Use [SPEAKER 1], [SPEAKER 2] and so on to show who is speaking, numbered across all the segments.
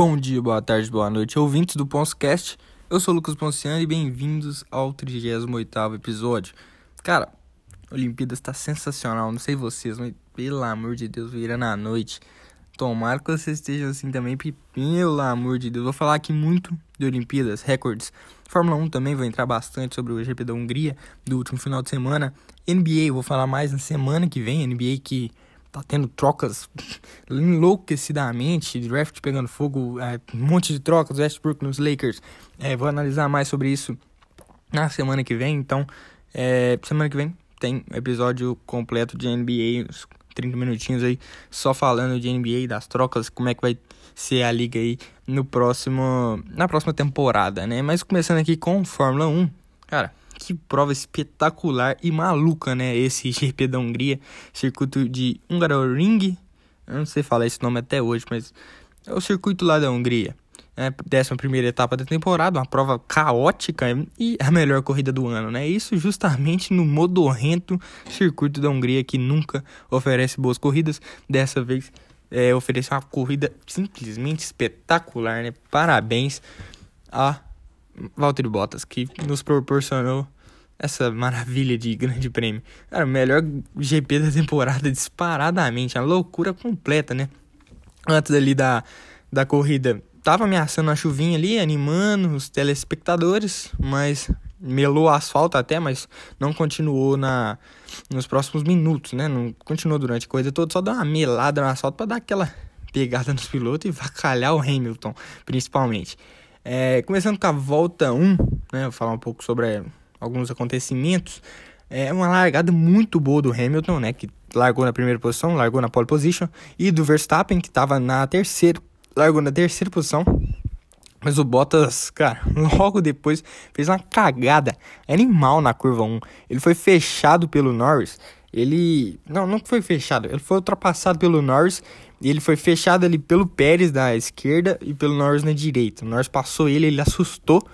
[SPEAKER 1] Bom dia, boa tarde, boa noite, ouvintes do Ponscast. Eu sou Lucas Ponciano e bem-vindos ao 38 episódio. Cara, Olimpíadas tá sensacional, não sei vocês, mas pelo amor de Deus, virando a noite. Tomara que vocês estejam assim também, pelo amor de Deus, vou falar aqui muito de Olimpíadas, recordes. Fórmula 1 também vou entrar bastante sobre o GP da Hungria do último final de semana. NBA, vou falar mais na semana que vem, NBA que tá tendo trocas enlouquecidamente, draft pegando fogo, é, um monte de trocas, Westbrook nos Lakers. É, vou analisar mais sobre isso na semana que vem, então é, semana que vem tem episódio completo de NBA, uns 30 minutinhos aí só falando de NBA, das trocas, como é que vai ser a liga aí no próximo na próxima temporada, né? Mas começando aqui com Fórmula 1, cara, que prova espetacular e maluca, né? Esse GP da Hungria, circuito de Hungaroring. Eu não sei falar esse nome até hoje, mas é o circuito lá da Hungria. É, décima primeira etapa da temporada, uma prova caótica e a melhor corrida do ano, né? Isso justamente no modorrento circuito da Hungria que nunca oferece boas corridas. Dessa vez é, uma corrida simplesmente espetacular, né? Parabéns a Valtteri Bottas, que nos proporcionou essa maravilha de grande prêmio. Cara, o melhor GP da temporada disparadamente, a loucura completa, né? Antes ali da, da corrida, tava ameaçando a chuvinha ali, animando os telespectadores, mas melou o asfalto até, mas não continuou na nos próximos minutos, né? Não continuou durante a coisa toda, só deu uma melada no asfalto para dar aquela pegada nos pilotos e vacalhar o Hamilton, principalmente. É, começando com a volta 1, né, vou falar um pouco sobre alguns acontecimentos. É uma largada muito boa do Hamilton, né, que largou na primeira posição, largou na pole position, e do Verstappen, que estava na terceira, largou na terceira posição. Mas o Bottas, cara, logo depois fez uma cagada animal na curva 1. Ele foi fechado pelo Norris. Ele. Não, não foi fechado. Ele foi ultrapassado pelo Norris e ele foi fechado ali pelo Pérez da esquerda e pelo Norris na direita. O Norris passou ele, ele assustou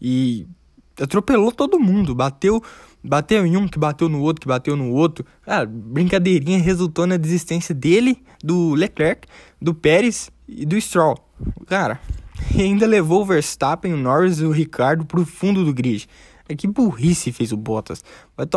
[SPEAKER 1] e atropelou todo mundo. Bateu, bateu em um, que bateu no outro, que bateu no outro. Cara, brincadeirinha resultou na desistência dele, do Leclerc, do Pérez e do Stroll. Cara, e ainda levou o Verstappen, o Norris e o Ricardo pro fundo do grid. É que burrice fez o Bottas.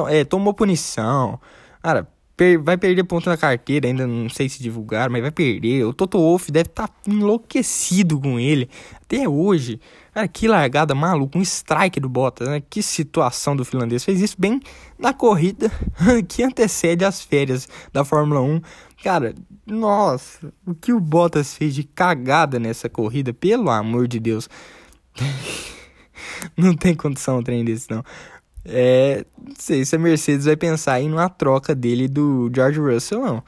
[SPEAKER 1] É, tomou punição. Cara, Per vai perder ponto na carteira, ainda não sei se divulgar, mas vai perder. O Toto Wolff deve estar tá enlouquecido com ele até hoje. Cara, que largada maluca, um strike do Bottas, né? Que situação do finlandês. Fez isso bem na corrida que antecede as férias da Fórmula 1. Cara, nossa, o que o Bottas fez de cagada nessa corrida, pelo amor de Deus. não tem condição um trem desse, não. É, não sei se a Mercedes vai pensar em uma troca dele do George Russell, não.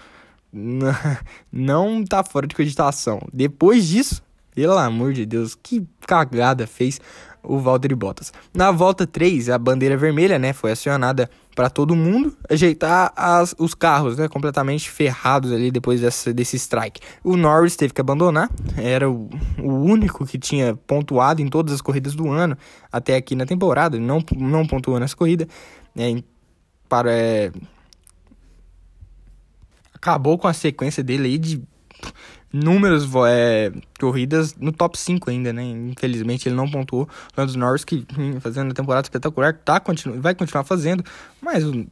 [SPEAKER 1] Não tá fora de cogitação. Depois disso, pelo amor de Deus, que cagada fez o Valtteri Bottas. Na volta 3, a bandeira vermelha, né, foi acionada para todo mundo ajeitar as, os carros, né, completamente ferrados ali depois dessa, desse strike. O Norris teve que abandonar, era o, o único que tinha pontuado em todas as corridas do ano até aqui na temporada, não, não pontuou nessa corrida, né, para é, acabou com a sequência dele aí de números, é, corridas no top 5 ainda, né? Infelizmente ele não pontuou. Lando Norris, que fazendo a temporada espetacular, tá, continu vai continuar fazendo, mas o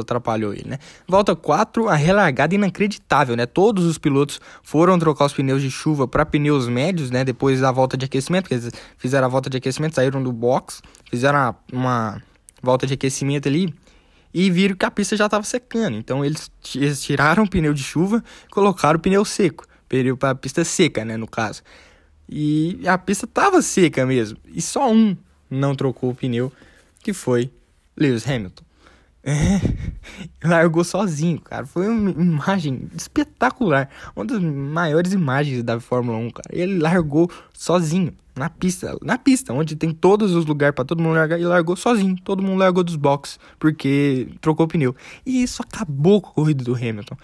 [SPEAKER 1] atrapalhou ele, né? Volta 4, a relargada inacreditável, né? Todos os pilotos foram trocar os pneus de chuva para pneus médios, né? Depois da volta de aquecimento, quer dizer, fizeram a volta de aquecimento, saíram do box, fizeram uma, uma volta de aquecimento ali e viram que a pista já estava secando. Então eles, eles tiraram o pneu de chuva, colocaram o pneu seco pneu para a pista seca, né, no caso. E a pista tava seca mesmo. E só um não trocou o pneu, que foi Lewis Hamilton. É, largou sozinho, cara. Foi uma imagem espetacular. Uma das maiores imagens da Fórmula 1, cara. Ele largou sozinho na pista, na pista, onde tem todos os lugares para todo mundo largar, e largou sozinho. Todo mundo largou dos boxes porque trocou o pneu. E isso acabou com a corrida do Hamilton.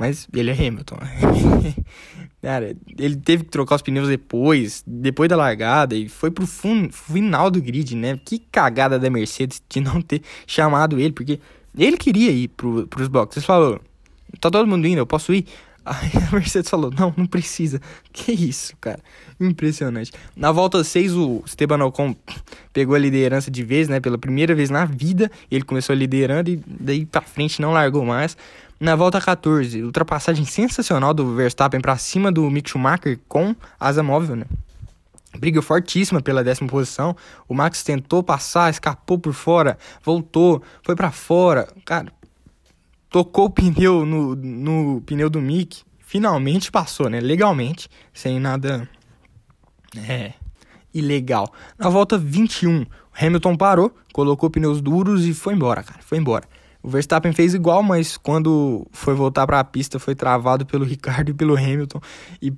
[SPEAKER 1] Mas ele é Hamilton. Cara, ele teve que trocar os pneus depois, depois da largada, e foi pro final do grid, né? Que cagada da Mercedes de não ter chamado ele, porque ele queria ir pro, pros boxes. Ele falou: tá todo mundo indo, eu posso ir. Aí a Mercedes falou: Não, não precisa. Que isso, cara. Impressionante. Na volta 6, o Esteban Ocon pegou a liderança de vez, né? Pela primeira vez na vida. Ele começou liderando e daí pra frente não largou mais. Na volta 14, ultrapassagem sensacional do Verstappen para cima do Mick Schumacher com asa móvel, né? Briga fortíssima pela décima posição. O Max tentou passar, escapou por fora, voltou, foi para fora. Cara, tocou o pneu no, no pneu do Mick. Finalmente passou, né? Legalmente, sem nada é, ilegal. Na volta 21, Hamilton parou, colocou pneus duros e foi embora, cara. Foi embora. O Verstappen fez igual, mas quando foi voltar para a pista foi travado pelo Ricardo e pelo Hamilton. E,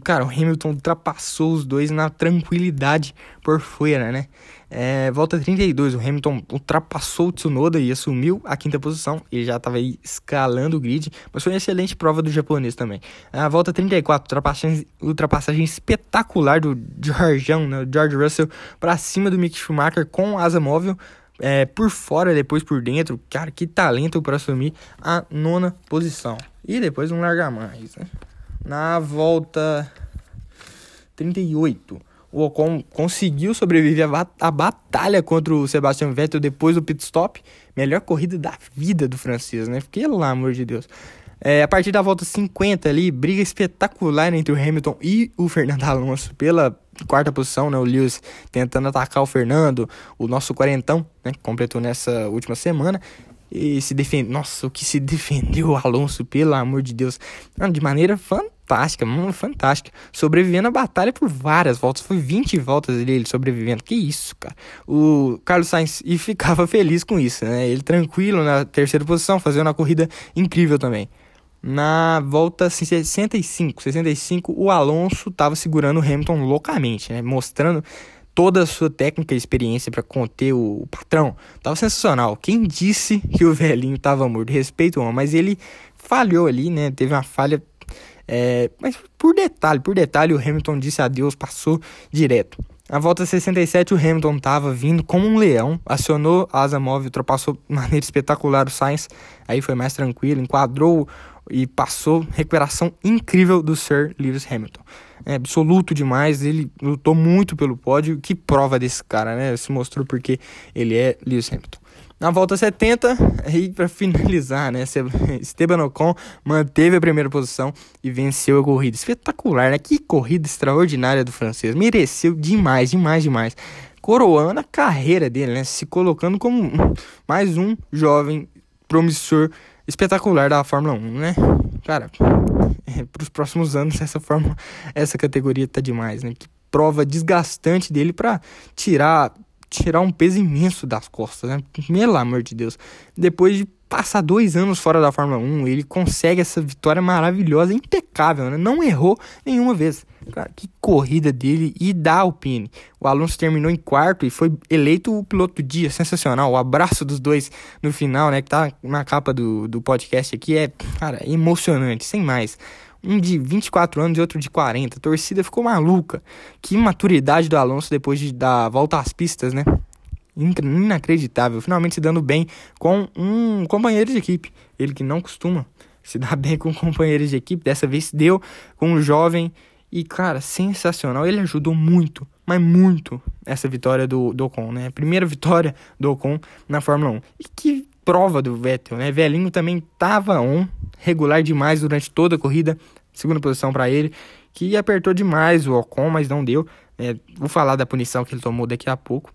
[SPEAKER 1] cara, o Hamilton ultrapassou os dois na tranquilidade por fora, né? É, volta 32, o Hamilton ultrapassou o Tsunoda e assumiu a quinta posição. Ele já estava escalando o grid, mas foi uma excelente prova do japonês também. A volta 34, ultrapassagem, ultrapassagem espetacular do Georgião, né? George Russell, para cima do Mick Schumacher com asa móvel é, por fora, depois por dentro. Cara, que talento para assumir a nona posição. E depois não largar mais, né? Na volta 38, o Ocon conseguiu sobreviver à batalha contra o Sebastian Vettel depois do pit stop. Melhor corrida da vida do francês, né? Pelo amor de Deus. É, a partir da volta 50 ali, briga espetacular entre o Hamilton e o Fernando Alonso pela quarta posição, né? O Lewis tentando atacar o Fernando, o nosso quarentão, né? Completou nessa última semana. E se defende. Nossa, o que se defendeu o Alonso, pelo amor de Deus. De maneira fantástica, fantástica. Sobrevivendo a batalha por várias voltas. Foi 20 voltas ele sobrevivendo. Que isso, cara. O Carlos Sainz e ficava feliz com isso, né? Ele tranquilo na terceira posição, fazendo uma corrida incrível também. Na volta 65, 65, o Alonso estava segurando o Hamilton loucamente, né? mostrando toda a sua técnica e experiência para conter o patrão. Tava sensacional. Quem disse que o velhinho estava morto? Respeito, mas ele falhou ali, né? Teve uma falha, é... mas por detalhe, por detalhe, o Hamilton disse adeus, passou direto. Na volta 67, o Hamilton estava vindo como um leão, acionou a asa móvel, ultrapassou de maneira espetacular o Sainz, aí foi mais tranquilo, enquadrou e passou recuperação incrível do Sir Lewis Hamilton. É absoluto demais, ele lutou muito pelo pódio, que prova desse cara, né? Se mostrou porque ele é Lewis Hamilton. Na volta 70, aí para finalizar, né? Esteban Ocon manteve a primeira posição e venceu a corrida. Espetacular, né? Que corrida extraordinária do francês. Mereceu demais, demais, demais. Coroando a carreira dele, né? Se colocando como mais um jovem promissor espetacular da Fórmula 1, né? Cara, é, para os próximos anos essa forma, essa categoria tá demais, né? Que prova desgastante dele para tirar tirar um peso imenso das costas, né? Pelo amor de Deus. Depois de passar dois anos fora da Fórmula 1, ele consegue essa vitória maravilhosa, impecável, né? Não errou nenhuma vez. Cara, que corrida dele e da Alpine. O Alonso terminou em quarto e foi eleito o piloto do dia. Sensacional. O abraço dos dois no final, né? Que tá na capa do, do podcast aqui. É, cara, emocionante, sem mais. Um de 24 anos e outro de 40. A torcida ficou maluca. Que maturidade do Alonso depois de dar volta às pistas, né? Inacreditável. Finalmente se dando bem com um companheiro de equipe. Ele que não costuma se dar bem com companheiros de equipe. Dessa vez se deu com um jovem e, cara, sensacional. Ele ajudou muito, mas muito, essa vitória do, do Ocon, né? Primeira vitória do Ocon na Fórmula 1. E que prova do Vettel, né? Velhinho também tava on, regular demais durante toda a corrida. Segunda posição para ele, que apertou demais o Ocon, mas não deu. É, vou falar da punição que ele tomou daqui a pouco.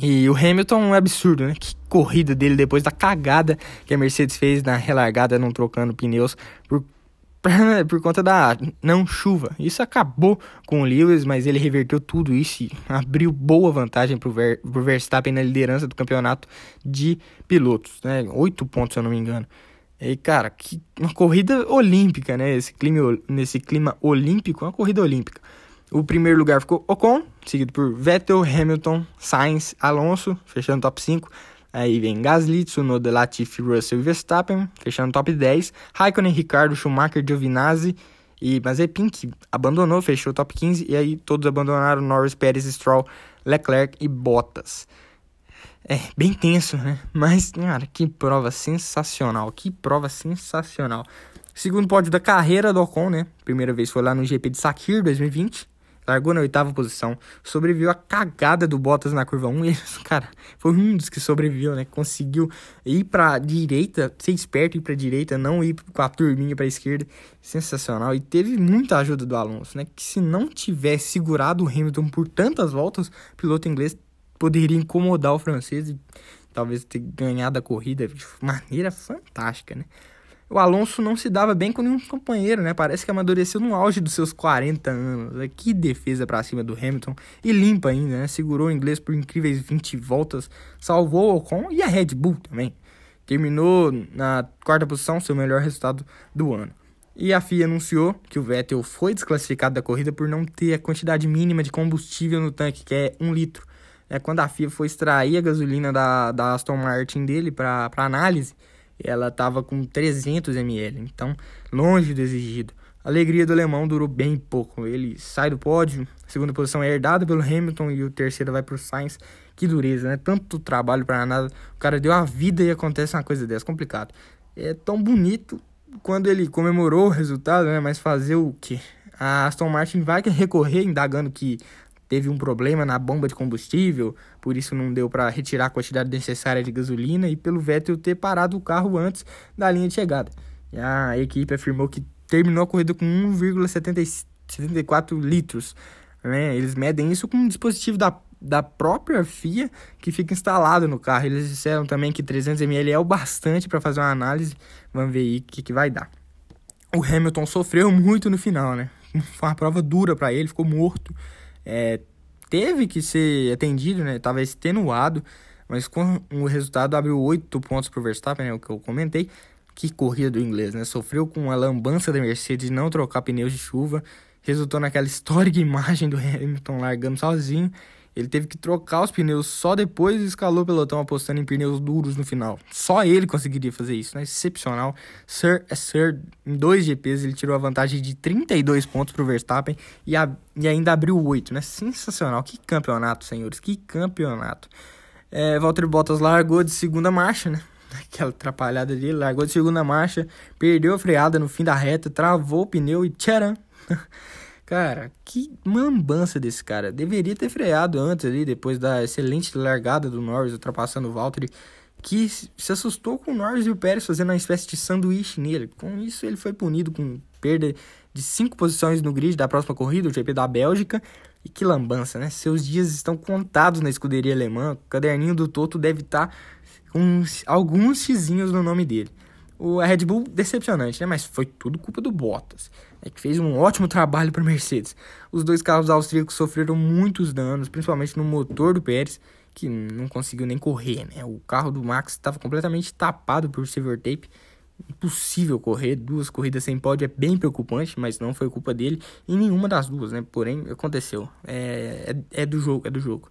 [SPEAKER 1] E o Hamilton é um absurdo, né? Que corrida dele depois da cagada que a Mercedes fez na relargada, não trocando pneus por por conta da não chuva. Isso acabou com o Lewis, mas ele reverteu tudo isso e abriu boa vantagem para o Ver, Verstappen na liderança do campeonato de pilotos, né? Oito pontos, se eu não me engano. E, cara, que uma corrida olímpica, né? Esse clima, nesse clima olímpico, uma corrida olímpica. O primeiro lugar ficou Ocon, seguido por Vettel, Hamilton, Sainz, Alonso, fechando top 5. Aí vem Gasly, Tsunoda, Latifi, Russell e Verstappen, fechando top 10. Raikkonen, Ricardo, Schumacher, Giovinazzi e Mazepin, que abandonou, fechou o top 15. E aí todos abandonaram Norris, Pérez, Stroll, Leclerc e Bottas. É, bem tenso, né? Mas, cara, que prova sensacional, que prova sensacional. Segundo pódio da carreira do Ocon, né? Primeira vez foi lá no GP de Sakir 2020 largou na oitava posição, sobreviveu à cagada do Bottas na curva 1. E, cara, foi um dos que sobreviveu, né? Conseguiu ir pra direita, ser esperto, ir pra direita, não ir com a turminha pra esquerda. Sensacional. E teve muita ajuda do Alonso, né? Que se não tivesse segurado o Hamilton por tantas voltas, o piloto inglês poderia incomodar o francês e talvez ter ganhado a corrida de maneira fantástica, né? O Alonso não se dava bem com nenhum companheiro, né? Parece que amadureceu no auge dos seus 40 anos. Que defesa para cima do Hamilton. E limpa ainda, né? Segurou o inglês por incríveis 20 voltas, salvou o Ocon e a Red Bull também. Terminou na quarta posição, seu melhor resultado do ano. E a FIA anunciou que o Vettel foi desclassificado da corrida por não ter a quantidade mínima de combustível no tanque, que é um litro. É quando a FIA foi extrair a gasolina da, da Aston Martin dele para análise, ela estava com 300 ml, então longe do exigido. A alegria do alemão durou bem pouco. Ele sai do pódio, a segunda posição é herdada pelo Hamilton e o terceiro vai para o Sainz. Que dureza, né? Tanto trabalho para nada. O cara deu a vida e acontece uma coisa dessa, complicado. É tão bonito quando ele comemorou o resultado, né? Mas fazer o quê? A Aston Martin vai recorrer, indagando que teve um problema na bomba de combustível, por isso não deu para retirar a quantidade necessária de gasolina e pelo Vettel ter parado o carro antes da linha de chegada. E a equipe afirmou que terminou a corrida com 1,74 litros. Né? Eles medem isso com um dispositivo da, da própria FIA que fica instalado no carro. Eles disseram também que 300 ml é o bastante para fazer uma análise. Vamos ver aí o que, que vai dar. O Hamilton sofreu muito no final, né? Foi uma prova dura para ele, ficou morto é, teve que ser atendido, né? Tava extenuado, mas com o resultado abriu oito pontos para o Verstappen, né? O que eu comentei. Que corrida do inglês, né? Sofreu com a lambança da Mercedes de não trocar pneus de chuva. Resultou naquela histórica imagem do Hamilton largando sozinho ele teve que trocar os pneus só depois e escalou o pelotão apostando em pneus duros no final. Só ele conseguiria fazer isso, né? Excepcional. Sir é Sir, em dois GPs, ele tirou a vantagem de 32 pontos para o Verstappen e, a, e ainda abriu 8, né? Sensacional. Que campeonato, senhores. Que campeonato. É, Valtteri Bottas largou de segunda marcha, né? Aquela atrapalhada dele, largou de segunda marcha, perdeu a freada no fim da reta, travou o pneu e tcharam! Cara, que mambança desse cara. Deveria ter freado antes ali, depois da excelente largada do Norris ultrapassando o Valtteri, que se assustou com o Norris e o Pérez fazendo uma espécie de sanduíche nele. Com isso, ele foi punido com perda de cinco posições no grid da próxima corrida, o GP da Bélgica. E que lambança, né? Seus dias estão contados na escuderia alemã. O caderninho do Toto deve estar tá com alguns xizinhos no nome dele. O, a Red Bull, decepcionante, né? Mas foi tudo culpa do Bottas, é que fez um ótimo trabalho para Mercedes. Os dois carros austríacos sofreram muitos danos, principalmente no motor do Pérez, que não conseguiu nem correr, né? O carro do Max estava completamente tapado por silver tape. Impossível correr, duas corridas sem pódio é bem preocupante, mas não foi culpa dele em nenhuma das duas, né? Porém, aconteceu. É, é, é do jogo, é do jogo.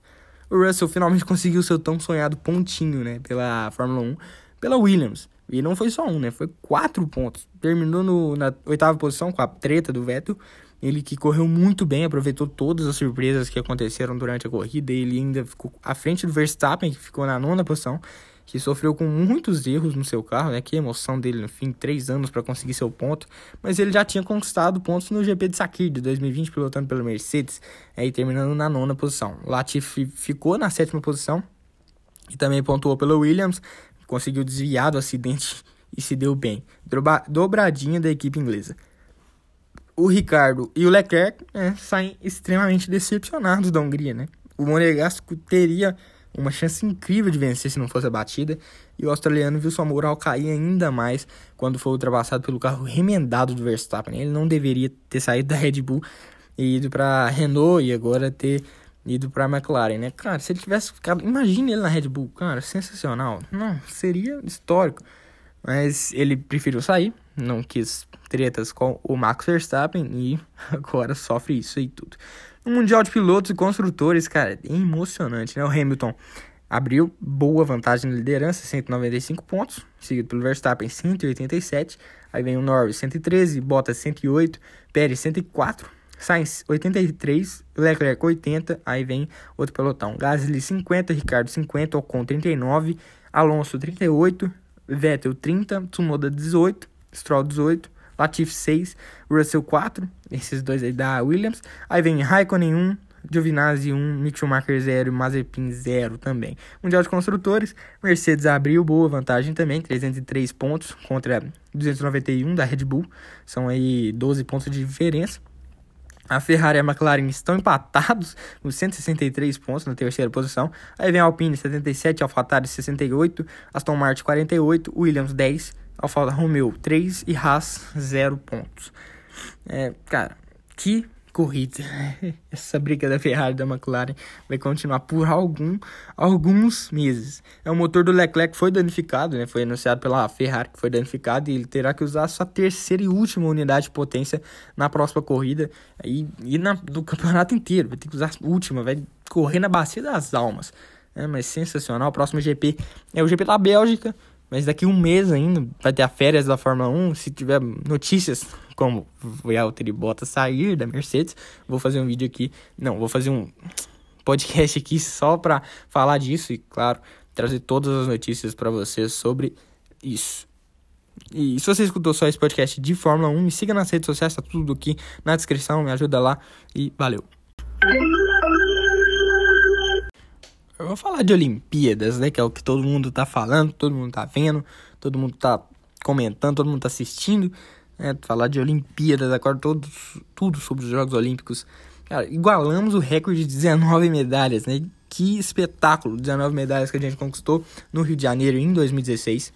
[SPEAKER 1] O Russell finalmente conseguiu seu tão sonhado pontinho, né? Pela Fórmula 1, pela Williams. E não foi só um, né? Foi quatro pontos. Terminou no, na oitava posição com a treta do Vettel. Ele que correu muito bem, aproveitou todas as surpresas que aconteceram durante a corrida. Ele ainda ficou à frente do Verstappen, que ficou na nona posição, que sofreu com muitos erros no seu carro, né? Que emoção dele no fim, três anos para conseguir seu ponto. Mas ele já tinha conquistado pontos no GP de Sakir de 2020, pilotando pela Mercedes, aí terminando na nona posição. Latifi ficou na sétima posição e também pontuou pela Williams, conseguiu desviar do acidente e se deu bem. Dobradinha da equipe inglesa. O Ricardo e o Leclerc né, saem extremamente decepcionados da Hungria. Né? O Monegasco teria uma chance incrível de vencer se não fosse a batida. E o australiano viu sua moral cair ainda mais quando foi ultrapassado pelo carro remendado do Verstappen. Ele não deveria ter saído da Red Bull e ido para Renault e agora ter ido pra McLaren, né? Cara, se ele tivesse ficado. Imagine ele na Red Bull, cara, sensacional. Não, seria histórico. Mas ele preferiu sair, não quis tretas com o Max Verstappen e agora sofre isso e tudo. No Mundial de Pilotos e Construtores, cara, é emocionante, né? O Hamilton abriu boa vantagem na liderança, 195 pontos, seguido pelo Verstappen, 187. Aí vem o Norris, 113, Bottas, 108, Pérez, 104. Sainz 83, Leclerc 80, aí vem outro pelotão. Gasly 50, Ricardo 50, Ocon 39, Alonso 38, Vettel 30, Tsunoda 18, Stroll 18, Latifi 6, Russell 4, esses dois aí da Williams. Aí vem Raikkonen 1, Giovinazzi 1, Mick Schumacher 0 e Mazepin 0 também. Mundial de Construtores, Mercedes abriu boa vantagem também, 303 pontos contra 291 da Red Bull. São aí 12 pontos de diferença. A Ferrari e a McLaren estão empatados com 163 pontos na terceira posição. Aí vem a Alpine 77, AlphaTauri 68, Aston Martin 48, Williams 10, Alfa Romeo 3 e Haas 0 pontos. É, cara, que corrida. Essa briga da Ferrari da McLaren vai continuar por algum, alguns meses. É o motor do Leclerc foi danificado, né? Foi anunciado pela Ferrari que foi danificado e ele terá que usar a sua terceira e última unidade de potência na próxima corrida e, e na, do campeonato inteiro. Vai ter que usar a última, vai correr na bacia das almas. É, mas sensacional. O próximo GP é o GP da Bélgica. Mas daqui um mês ainda vai ter a férias da Fórmula 1. Se tiver notícias como o Valtteri Bottas sair da Mercedes, vou fazer um vídeo aqui. Não, vou fazer um podcast aqui só para falar disso e, claro, trazer todas as notícias para vocês sobre isso. E se você escutou só esse podcast de Fórmula 1, me siga nas redes sociais, tá tudo aqui na descrição, me ajuda lá e valeu. Eu vou falar de Olimpíadas, né? Que é o que todo mundo tá falando, todo mundo tá vendo, todo mundo tá comentando, todo mundo tá assistindo. Né? Falar de Olimpíadas, agora todos, tudo sobre os Jogos Olímpicos. Cara, igualamos o recorde de 19 medalhas, né? Que espetáculo! 19 medalhas que a gente conquistou no Rio de Janeiro em 2016.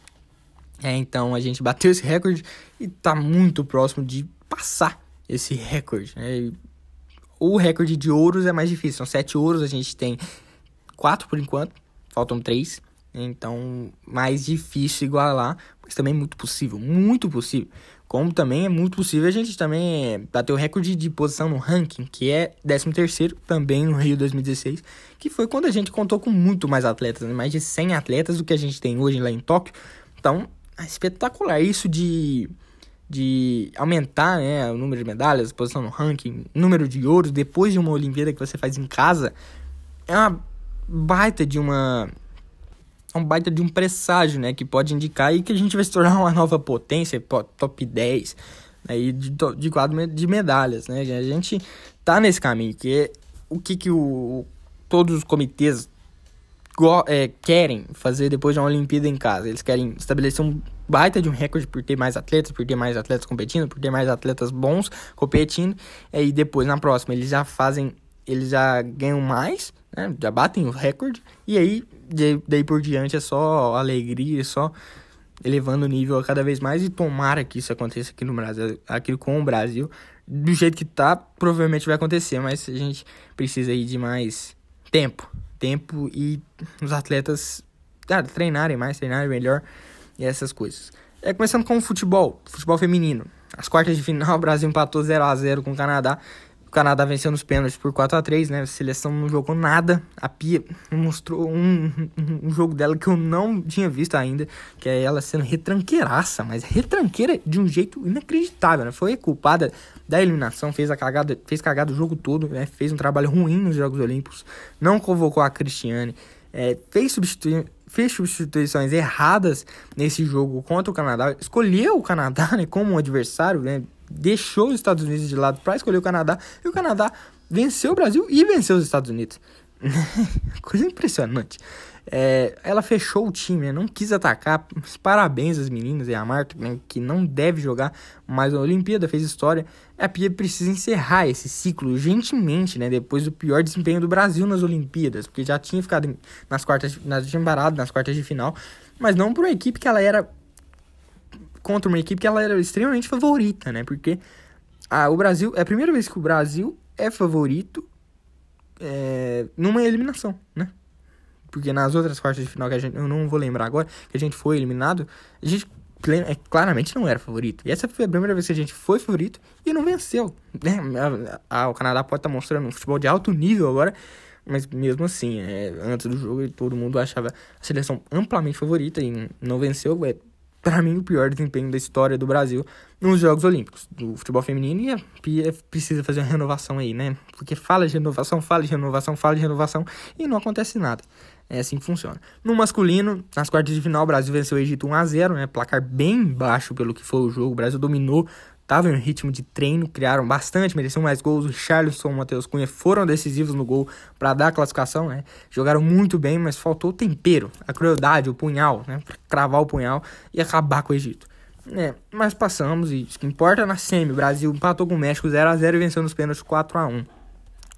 [SPEAKER 1] É, então a gente bateu esse recorde e tá muito próximo de passar esse recorde. Né? O recorde de ouros é mais difícil. São sete ouros, a gente tem quatro por enquanto, faltam três. Então, mais difícil igualar, mas também muito possível, muito possível. Como também é muito possível a gente também bater o recorde de posição no ranking, que é 13º também no Rio 2016, que foi quando a gente contou com muito mais atletas, né? mais de 100 atletas do que a gente tem hoje lá em Tóquio. Então, é espetacular isso de de aumentar né, o número de medalhas, posição no ranking, número de ouros depois de uma Olimpíada que você faz em casa, é uma baita de uma é um baita de um presságio, né, que pode indicar aí que a gente vai se tornar uma nova potência, top 10, aí né, de, de quadro de medalhas, né? A gente tá nesse caminho, que é o que que o, todos os comitês é, querem fazer depois de uma Olimpíada em casa. Eles querem estabelecer um baita de um recorde por ter mais atletas, por ter mais atletas competindo, por ter mais atletas bons competindo. E depois, na próxima, eles já fazem, eles já ganham mais né? Já batem o recorde. E aí, daí por diante, é só alegria, é só elevando o nível cada vez mais. E tomara que isso aconteça aqui no Brasil, aqui com o Brasil. Do jeito que tá, provavelmente vai acontecer, mas a gente precisa aí de mais tempo. Tempo e os atletas ah, treinarem mais, treinarem melhor e essas coisas. É começando com o futebol, futebol feminino. As quartas de final, o Brasil empatou 0 a 0 com o Canadá. Canadá venceu nos pênaltis por 4 a 3 né? A seleção não jogou nada. A Pia mostrou um, um, jogo dela que eu não tinha visto ainda, que é ela sendo retranqueiraça, mas retranqueira de um jeito inacreditável, né? Foi culpada da eliminação, fez a cagada, fez cagada o jogo todo, né? Fez um trabalho ruim nos Jogos Olímpicos, não convocou a Cristiane, é, fez substituir fez substituições erradas nesse jogo contra o Canadá, escolheu o Canadá né, como um adversário, né, deixou os Estados Unidos de lado para escolher o Canadá, e o Canadá venceu o Brasil e venceu os Estados Unidos. Coisa impressionante. É, ela fechou o time, né? não quis atacar. Parabéns às meninas e a Marta, né? que não deve jogar mais a Olimpíada, fez história. A Pia precisa encerrar esse ciclo urgentemente, né? Depois do pior desempenho do Brasil nas Olimpíadas, porque já tinha ficado nas quartas, nas, tinha parado nas quartas de final, mas não por uma equipe que ela era contra uma equipe que ela era extremamente favorita, né? Porque a, o Brasil é a primeira vez que o Brasil é favorito é, numa eliminação, né? Porque nas outras quartas de final que a gente, eu não vou lembrar agora, que a gente foi eliminado, a gente é, claramente não era favorito. E essa foi a primeira vez que a gente foi favorito e não venceu. Né? o Canadá pode estar tá mostrando um futebol de alto nível agora, mas mesmo assim, é, antes do jogo todo mundo achava a seleção amplamente favorita e não venceu. É, para mim, o pior desempenho da história do Brasil nos Jogos Olímpicos, do futebol feminino, e a Pia precisa fazer uma renovação aí, né? Porque fala de renovação, fala de renovação, fala de renovação, e não acontece nada. É assim que funciona. No masculino, nas quartas de final, o Brasil venceu o Egito 1 a 0 né? Placar bem baixo pelo que foi o jogo. O Brasil dominou, estava em ritmo de treino, criaram bastante, mereciam mais gols. O Charleston e o Matheus Cunha foram decisivos no gol para dar a classificação, né? Jogaram muito bem, mas faltou o tempero, a crueldade, o punhal, né? Pra cravar o punhal e acabar com o Egito. É, mas passamos e o que importa é na semi. O Brasil empatou com o México 0 a 0 e venceu nos pênaltis 4 a 1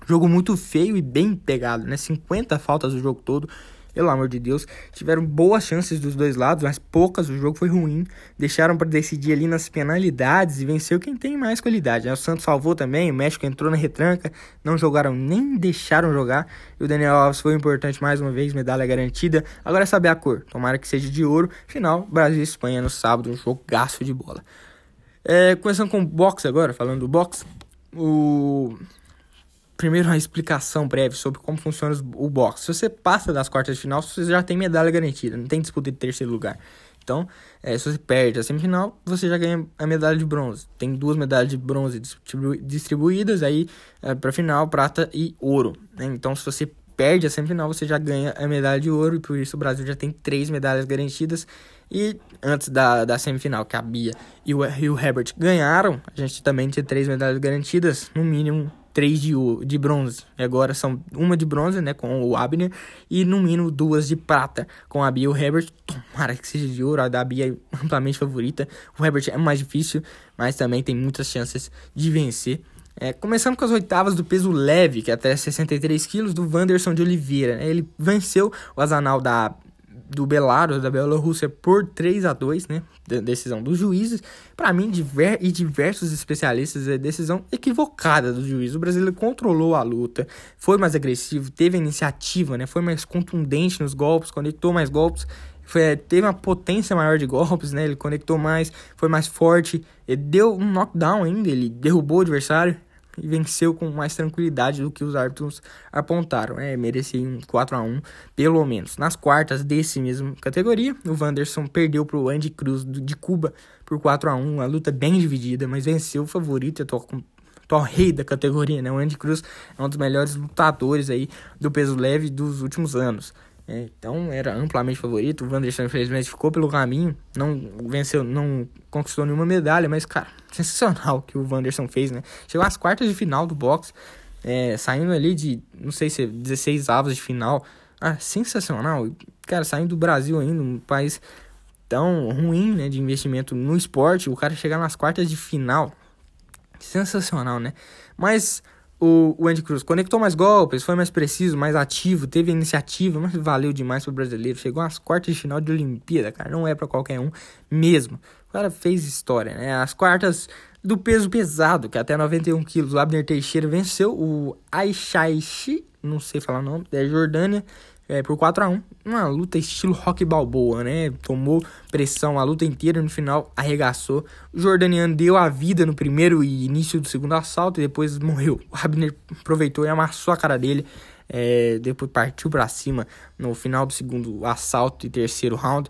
[SPEAKER 1] Jogo muito feio e bem pegado, né? 50 faltas o jogo todo. Pelo amor de Deus, tiveram boas chances dos dois lados, mas poucas. O jogo foi ruim. Deixaram para decidir ali nas penalidades e venceu quem tem mais qualidade. Né? O Santos salvou também, o México entrou na retranca, não jogaram nem deixaram jogar. E o Daniel Alves foi importante mais uma vez, medalha garantida. Agora é saber a cor, tomara que seja de ouro. Final, Brasil e Espanha no sábado, um jogaço de bola. É, começando com o boxe agora, falando do boxe. O primeiro uma explicação prévia sobre como funciona o boxe. Se você passa das quartas de final, você já tem medalha garantida, não tem disputa de terceiro lugar. Então, é, se você perde a semifinal, você já ganha a medalha de bronze. Tem duas medalhas de bronze distribu distribuídas aí é, para final, prata e ouro. Né? Então, se você perde a semifinal, você já ganha a medalha de ouro e por isso o Brasil já tem três medalhas garantidas. E antes da, da semifinal, que a Bia e o, e o Herbert ganharam, a gente também tinha três medalhas garantidas, no mínimo três de, de bronze. E agora são uma de bronze, né, com o Abner, e no mínimo duas de prata, com a Bia e o Herbert. Tomara que seja de ouro, a da Bia é amplamente favorita. O Herbert é mais difícil, mas também tem muitas chances de vencer. É, começando com as oitavas do peso leve, que é até 63 quilos, do Wanderson de Oliveira. Né? Ele venceu o Azanal da do Belarus, da Bielorrússia, por 3 a 2 né? Decisão dos juízes. Para mim, diver, e diversos especialistas, é decisão equivocada do juiz. O brasileiro controlou a luta, foi mais agressivo, teve a iniciativa, né? Foi mais contundente nos golpes, conectou mais golpes. Foi, teve uma potência maior de golpes, né? Ele conectou mais, foi mais forte, ele deu um knockdown ainda, ele derrubou o adversário, e venceu com mais tranquilidade do que os árbitros apontaram. É, merecia um 4 a 1 pelo menos. Nas quartas desse mesmo categoria, o Wanderson perdeu para o Andy Cruz de Cuba por 4 a 1 A luta bem dividida, mas venceu o favorito, atual, atual rei da categoria, né? O Andy Cruz é um dos melhores lutadores aí do peso leve dos últimos anos. É, então era amplamente favorito. O Wanderson, infelizmente, ficou pelo caminho, não venceu, não conquistou nenhuma medalha, mas, cara, sensacional que o Wanderson fez, né? Chegou às quartas de final do boxe, é, saindo ali de, não sei se 16 avos de final. Ah, sensacional. Cara, saindo do Brasil ainda, um país tão ruim, né, de investimento no esporte, o cara chegar nas quartas de final. Sensacional, né? Mas o, o Andy Cruz conectou mais golpes, foi mais preciso, mais ativo, teve iniciativa, mas valeu demais pro brasileiro. Chegou às quartas de final de Olimpíada, cara. Não é para qualquer um mesmo. O cara fez história, né? As quartas do peso pesado, que é até 91 quilos, o Abner Teixeira venceu o Aishaishi, não sei falar o nome, da Jordânia, é, por 4 a 1 Uma luta estilo rock balboa, né? Tomou pressão a luta inteira, no final arregaçou. O Jordaniano deu a vida no primeiro e início do segundo assalto e depois morreu. O Abner aproveitou e amassou a cara dele. É, depois partiu para cima no final do segundo assalto e terceiro round.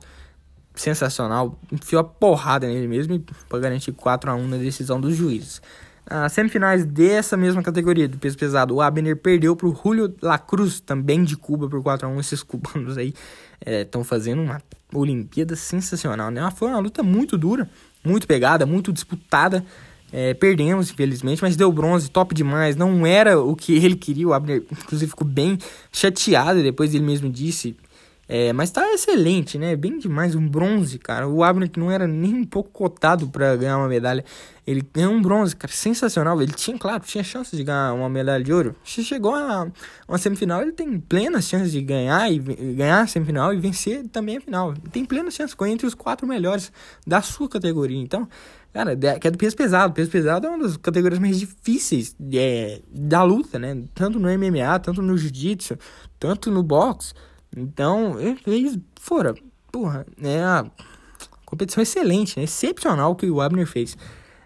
[SPEAKER 1] Sensacional. Enfiou a porrada nele mesmo para garantir 4 a 1 na decisão dos juízes. As semifinais dessa mesma categoria do peso pesado, o Abner perdeu para o Julio Lacruz, também de Cuba, por 4 a 1 Esses cubanos aí estão é, fazendo uma Olimpíada sensacional, né? Foi uma luta muito dura, muito pegada, muito disputada. É, perdemos, infelizmente, mas deu bronze, top demais. Não era o que ele queria. O Abner, inclusive, ficou bem chateado. Depois ele mesmo disse é, mas tá excelente, né? Bem demais, um bronze, cara. O Abner que não era nem um pouco cotado para ganhar uma medalha, ele ganhou um bronze, cara, sensacional. Ele tinha, claro, tinha chance de ganhar uma medalha de ouro. Se chegou a uma semifinal, ele tem plenas chances de ganhar e ganhar a semifinal e vencer também a final. Tem plenas chances, ficou entre os quatro melhores da sua categoria. Então, cara, que é do peso pesado. Peso pesado é uma das categorias mais difíceis é, da luta, né? Tanto no MMA, tanto no jiu-jitsu, tanto no boxe. Então, eles foram, porra, é a competição excelente, né? excepcional que o Abner fez.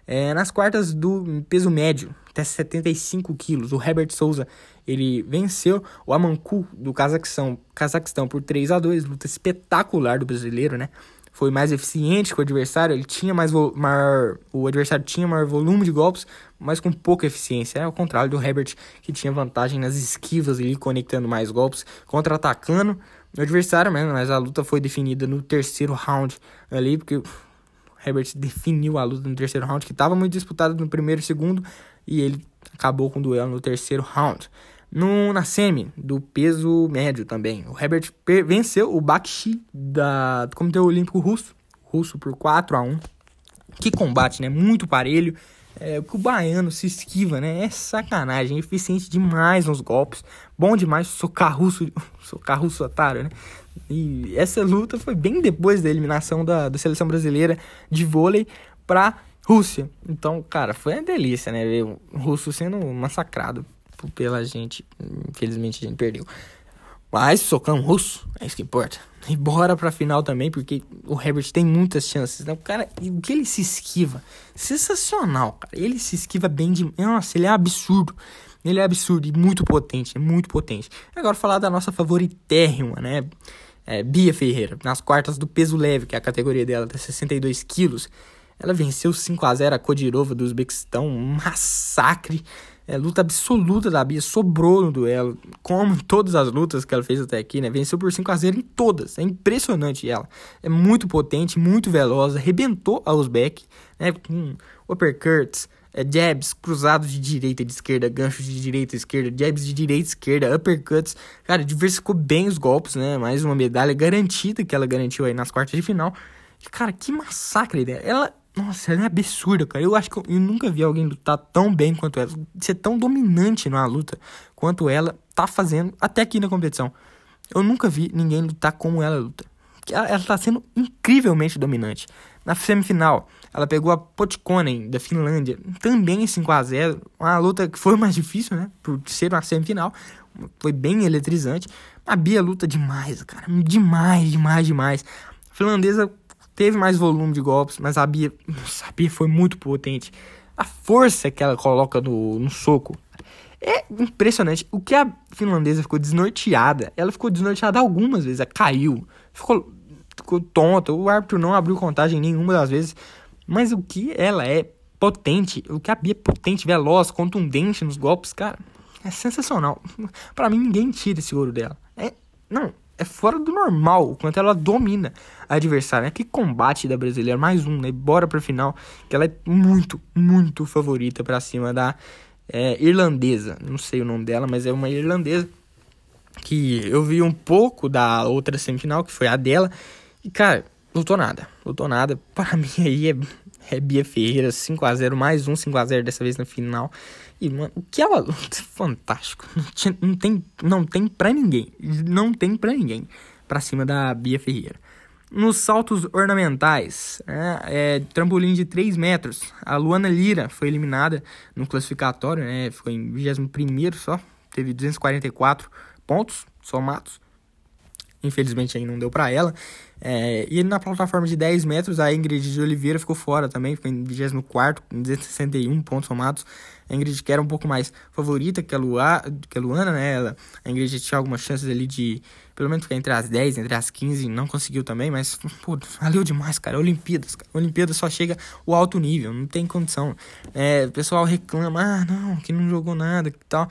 [SPEAKER 1] É, nas quartas do peso médio, até 75 quilos, o Herbert Souza ele venceu o Amanku do Cazaquistão, Cazaquistão por 3 a 2 luta espetacular do brasileiro, né? Foi mais eficiente que o adversário, ele tinha mais maior, o adversário tinha maior volume de golpes, mas com pouca eficiência. É ao contrário do Herbert, que tinha vantagem nas esquivas ali, conectando mais golpes, contra-atacando, o adversário mesmo, mas a luta foi definida no terceiro round ali, porque o Herbert definiu a luta no terceiro round, que estava muito disputado no primeiro e segundo, e ele acabou com o duelo no terceiro round. No, na semi, do peso médio também, o Herbert venceu o Bakshi da, do Comitê Olímpico Russo, russo por 4 a 1 Que combate, né? Muito parelho. É, o baiano se esquiva, né? É sacanagem, eficiente demais nos golpes, bom demais, socar russo, socar russo otário, né? E essa luta foi bem depois da eliminação da, da seleção brasileira de vôlei pra Rússia. Então, cara, foi uma delícia, né? Ver o russo sendo massacrado pela gente. Infelizmente a gente perdeu. Mas socão russo, é isso que importa. E bora pra final também, porque o Herbert tem muitas chances. Né? O cara, o que ele se esquiva? Sensacional, cara. Ele se esquiva bem de. Nossa, ele é absurdo. Ele é absurdo e muito potente, muito potente. Agora falar da nossa favoritérrima, né? É, Bia Ferreira, nas quartas do peso leve, que é a categoria dela, de 62 quilos. Ela venceu 5 a 0 a Kodirova do Uzbequistão, um massacre. É, luta absoluta da Bia, sobrou no duelo, como todas as lutas que ela fez até aqui, né? Venceu por 5 a 0 em todas. É impressionante ela. É muito potente, muito veloz, arrebentou a Uzbek, né? Com uppercuts, é, jabs cruzados de direita e de esquerda, ganchos de direita e esquerda, jabs de direita e esquerda, uppercuts. Cara, diversificou bem os golpes, né? Mais uma medalha garantida que ela garantiu aí nas quartas de final. E, cara, que massacre, né? Ela nossa, ela é absurda, cara. Eu acho que eu, eu, nunca vi alguém lutar tão bem quanto ela. Ser tão dominante numa luta quanto ela tá fazendo até aqui na competição. Eu nunca vi ninguém lutar como ela luta. Ela, ela tá sendo incrivelmente dominante. Na semifinal, ela pegou a Potkonen da Finlândia, também em 5 a 0 Uma luta que foi mais difícil, né? Por ser uma semifinal. Foi bem eletrizante. A Bia luta demais, cara. Demais, demais, demais. A finlandesa teve mais volume de golpes, mas a Bia, a Bia foi muito potente. A força que ela coloca no, no soco é impressionante. O que a finlandesa ficou desnorteada, ela ficou desnorteada algumas vezes, ela caiu, ficou, ficou tonta. O árbitro não abriu contagem nenhuma das vezes, mas o que ela é potente, o que a Bia é potente, veloz, contundente nos golpes, cara, é sensacional. para mim, ninguém tira esse ouro dela. É, não, é fora do normal o quanto ela domina a adversária. Né? Que combate da brasileira, mais um, né? Bora pra final, que ela é muito, muito favorita para cima da é, irlandesa. Não sei o nome dela, mas é uma irlandesa que eu vi um pouco da outra semifinal, que foi a dela. E, cara, lutou nada. Lutou nada. Para mim aí é, é Bia Ferreira, 5x0, mais um 5x0 dessa vez na final. Mano, o que ela luta, fantástico. Não, tinha, não, tem, não tem pra ninguém. Não tem pra ninguém pra cima da Bia Ferreira. Nos saltos ornamentais, né, é, trampolim de 3 metros, a Luana Lira foi eliminada no classificatório, né, ficou em 21 só, teve 244 pontos somados. Infelizmente aí não deu para ela. É, e na plataforma de 10 metros, a Ingrid de Oliveira ficou fora também, ficou em 24, com 261 pontos somados. A Ingrid que era um pouco mais favorita que a, Lua, que a Luana, né? Ela, a Ingrid tinha algumas chances ali de, pelo menos, ficar entre as 10, entre as 15, não conseguiu também, mas, pô, valeu demais, cara. Olimpíadas, cara. Olimpíadas só chega o alto nível, não tem condição. É, o pessoal reclama, ah, não, que não jogou nada e tal.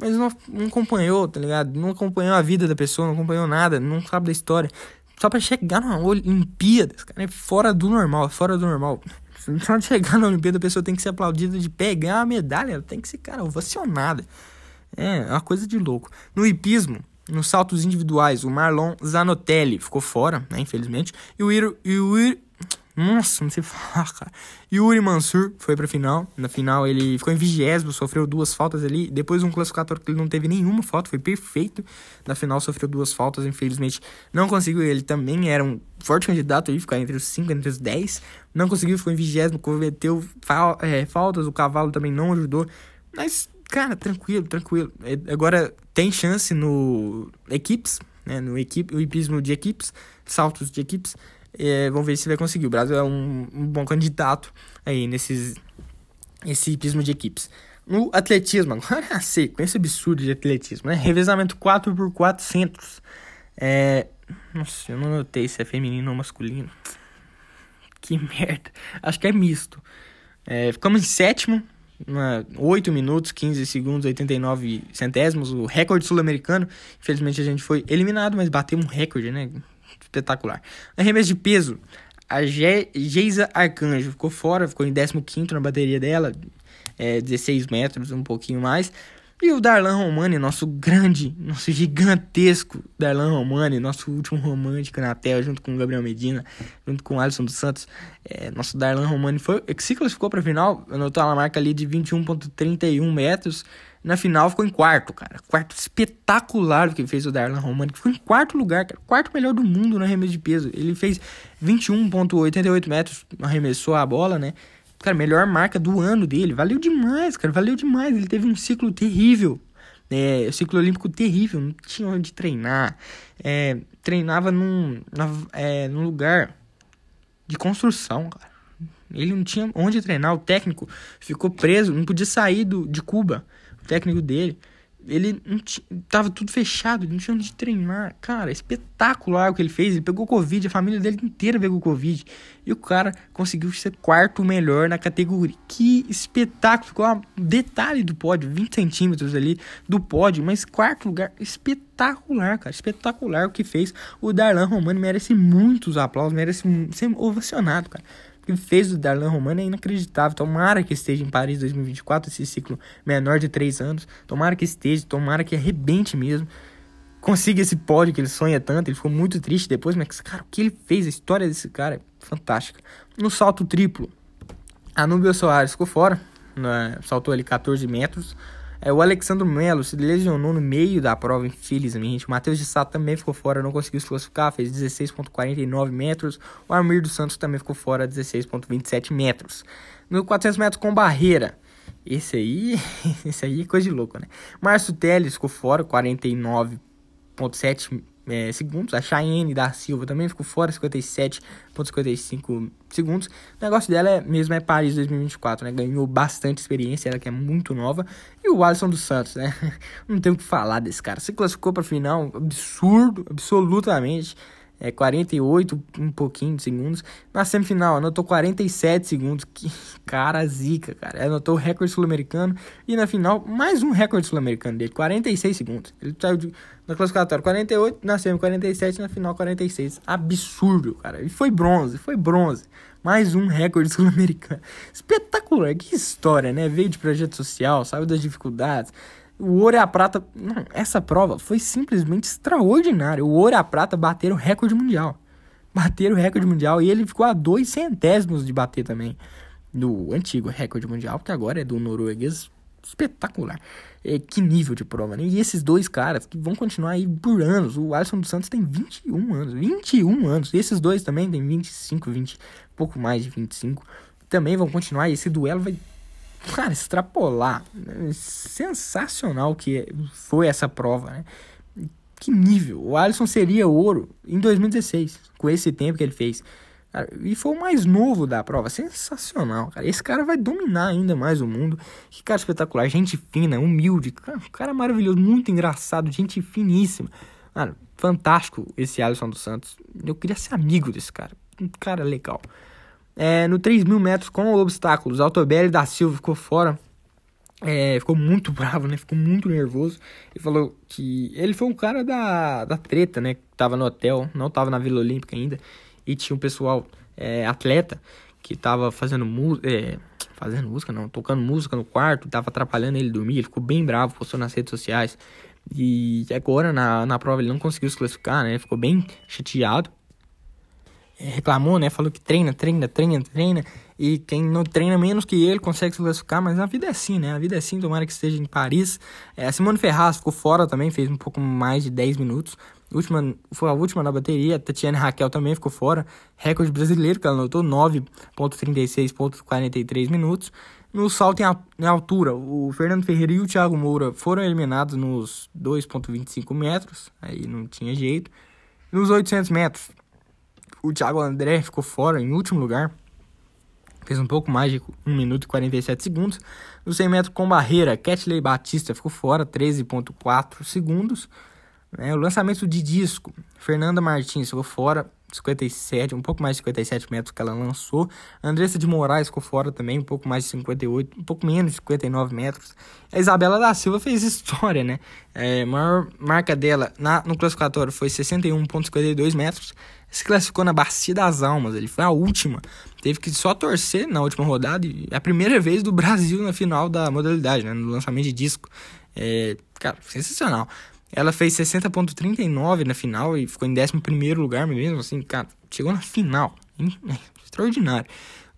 [SPEAKER 1] Mas não, não acompanhou, tá ligado? Não acompanhou a vida da pessoa, não acompanhou nada, não sabe da história. Só pra chegar na Olimpíadas, cara, é fora do normal, é fora do normal. Só de chegar na Olimpíada a pessoa tem que ser aplaudida de pegar a medalha, ela tem que ser, cara, ovacionada. É, é uma coisa de louco. No hipismo, nos saltos individuais, o Marlon Zanotelli ficou fora, né, infelizmente. E o Iro, e o Iro, nossa, não sei falar, cara. Yuri Mansur foi pra final. Na final ele ficou em vigésimo, sofreu duas faltas ali. Depois um classificatório que ele não teve nenhuma falta, foi perfeito. Na final sofreu duas faltas, infelizmente não conseguiu. Ele também era um forte candidato aí, ficar entre os 5, entre os 10. Não conseguiu, ficou em vigésimo, cometeu fal é, faltas. O cavalo também não ajudou. Mas, cara, tranquilo, tranquilo. É, agora tem chance no equipes, né? No equipe, o hipismo de equipes, saltos de equipes. É, vamos ver se vai conseguir. O Brasil é um, um bom candidato aí nesses esse hipismo de equipes. No atletismo, agora é a sequência absurda de atletismo, né? Revezamento 4x400. É... Nossa, eu não notei se é feminino ou masculino. Que merda. Acho que é misto. É, ficamos em sétimo. uma, 8 minutos, 15 segundos, 89 centésimos, o recorde sul-americano. Infelizmente a gente foi eliminado, mas bateu um recorde, né? Espetacular. Arremesso de peso, a Geisa Arcanjo ficou fora, ficou em 15 na bateria dela, é, 16 metros, um pouquinho mais. E o Darlan Romani, nosso grande, nosso gigantesco Darlan Romani, nosso último romântico na tela, junto com o Gabriel Medina, junto com o Alisson dos Santos. É, nosso Darlan Romani foi, se classificou para a final, anotou a marca ali de 21,31 metros. Na final ficou em quarto, cara. Quarto espetacular que fez o Darlan Romani, que ficou em quarto lugar, cara. Quarto melhor do mundo no arremesso de peso. Ele fez 21,88 metros, arremessou a bola, né? Cara, melhor marca do ano dele. Valeu demais, cara. Valeu demais. Ele teve um ciclo terrível. É, o ciclo olímpico terrível. Não tinha onde treinar. É, treinava num, na, é, num lugar de construção, cara. Ele não tinha onde treinar. O técnico ficou preso. Não podia sair do, de Cuba. Técnico dele ele não tava tudo fechado, ele não tinha onde treinar. Cara, espetacular o que ele fez. Ele pegou Covid, a família dele inteira pegou Covid. E o cara conseguiu ser quarto melhor na categoria. Que espetáculo! Ficou um detalhe do pódio, 20 centímetros ali do pódio, mas quarto lugar, espetacular, cara. Espetacular o que fez. O Darlan Romano merece muitos aplausos, merece ser ovacionado, cara que fez do Darlan Romano é inacreditável. Tomara que esteja em Paris 2024, esse ciclo menor de três anos. Tomara que esteja, tomara que arrebente mesmo. Consiga esse pódio que ele sonha tanto. Ele ficou muito triste depois, mas, cara, o que ele fez, a história desse cara é fantástica. No salto triplo, Anúbio Soares ficou fora, né? saltou ali 14 metros. É, o Alexandre Melo se lesionou no meio da prova, infelizmente. O Matheus de Sato também ficou fora, não conseguiu se classificar, fez 16,49 metros. O Armir dos Santos também ficou fora, 16,27 metros. No 400 metros com barreira, esse aí, esse aí é coisa de louco, né? Márcio Teles ficou fora, 49,7 é, segundos. A Cheyenne da Silva também ficou fora, 57,55 segundos. O negócio dela é, mesmo é Paris 2024, né? Ganhou bastante experiência, ela que é muito nova. E o Alisson dos Santos, né? Não tem o que falar desse cara. Se classificou para final, absurdo, absolutamente é, 48, um pouquinho de segundos. Na semifinal, anotou 47 segundos. Que cara zica, cara. Anotou o recorde sul-americano. E na final, mais um recorde sul-americano dele, 46 segundos. Ele saiu de, na classificatória 48, na semi 47, na final 46. Absurdo, cara. E foi bronze, foi bronze. Mais um recorde sul-americano. Espetacular, que história, né? Veio de projeto social, saiu das dificuldades o ouro e a prata. Não, essa prova foi simplesmente extraordinária. O ouro e a prata bateram o recorde mundial. Bateram o recorde mundial e ele ficou a dois centésimos de bater também. Do antigo recorde mundial, que agora é do norueguês. Espetacular. É, que nível de prova, né? E esses dois caras que vão continuar aí por anos. O Alisson dos Santos tem 21 anos. 21 anos. E esses dois também têm 25, 20, pouco mais de 25. Também vão continuar. Esse duelo vai cara, extrapolar. Sensacional que foi essa prova, né? Que nível. O Alisson seria ouro em 2016, com esse tempo que ele fez. Cara, e foi o mais novo da prova. Sensacional, cara. Esse cara vai dominar ainda mais o mundo. Que cara espetacular. Gente fina, humilde. Cara, maravilhoso, muito engraçado, gente finíssima. Cara, fantástico esse Alisson dos Santos. Eu queria ser amigo desse cara. Um cara legal. É, no 3 mil metros com obstáculos, Altobelli da Silva ficou fora. É, ficou muito bravo, né? Ficou muito nervoso. Ele falou que ele foi um cara da, da treta, né? Que tava no hotel, não tava na Vila Olímpica ainda. E tinha um pessoal é, atleta que tava fazendo música. É, fazendo música, não, tocando música no quarto, tava atrapalhando ele dormir. Ele ficou bem bravo, postou nas redes sociais. E agora na, na prova ele não conseguiu se classificar, né? Ficou bem chateado reclamou, né? Falou que treina, treina, treina, treina. E quem não treina menos que ele consegue se classificar, mas a vida é assim, né? A vida é assim, tomara que esteja em Paris. É, a Simone Ferraz ficou fora também, fez um pouco mais de 10 minutos. Última, foi a última na bateria. A Tatiana Raquel também ficou fora. Recorde brasileiro, que ela anotou 9,36,43 minutos. No salto em altura, o Fernando Ferreira e o Thiago Moura foram eliminados nos 2,25 metros. Aí não tinha jeito. Nos 800 metros, o Thiago André ficou fora em último lugar. Fez um pouco mais de 1 minuto e 47 segundos. No 100 metros com barreira, Ketley Batista ficou fora, 13,4 segundos. É, o lançamento de disco, Fernanda Martins ficou fora, 57, um pouco mais de 57 metros que ela lançou. Andressa de Moraes ficou fora também, um pouco mais de 58, um pouco menos de 59 metros. A Isabela da Silva fez história, né? É, a maior marca dela na, no classificatório foi 61,52 metros. Se classificou na Bacia das Almas, ele foi a última. Teve que só torcer na última rodada. E é a primeira vez do Brasil na final da modalidade, né? No lançamento de disco. É, cara, sensacional. Ela fez 60.39 na final e ficou em 11 lugar, mesmo assim, cara, chegou na final. Extraordinário.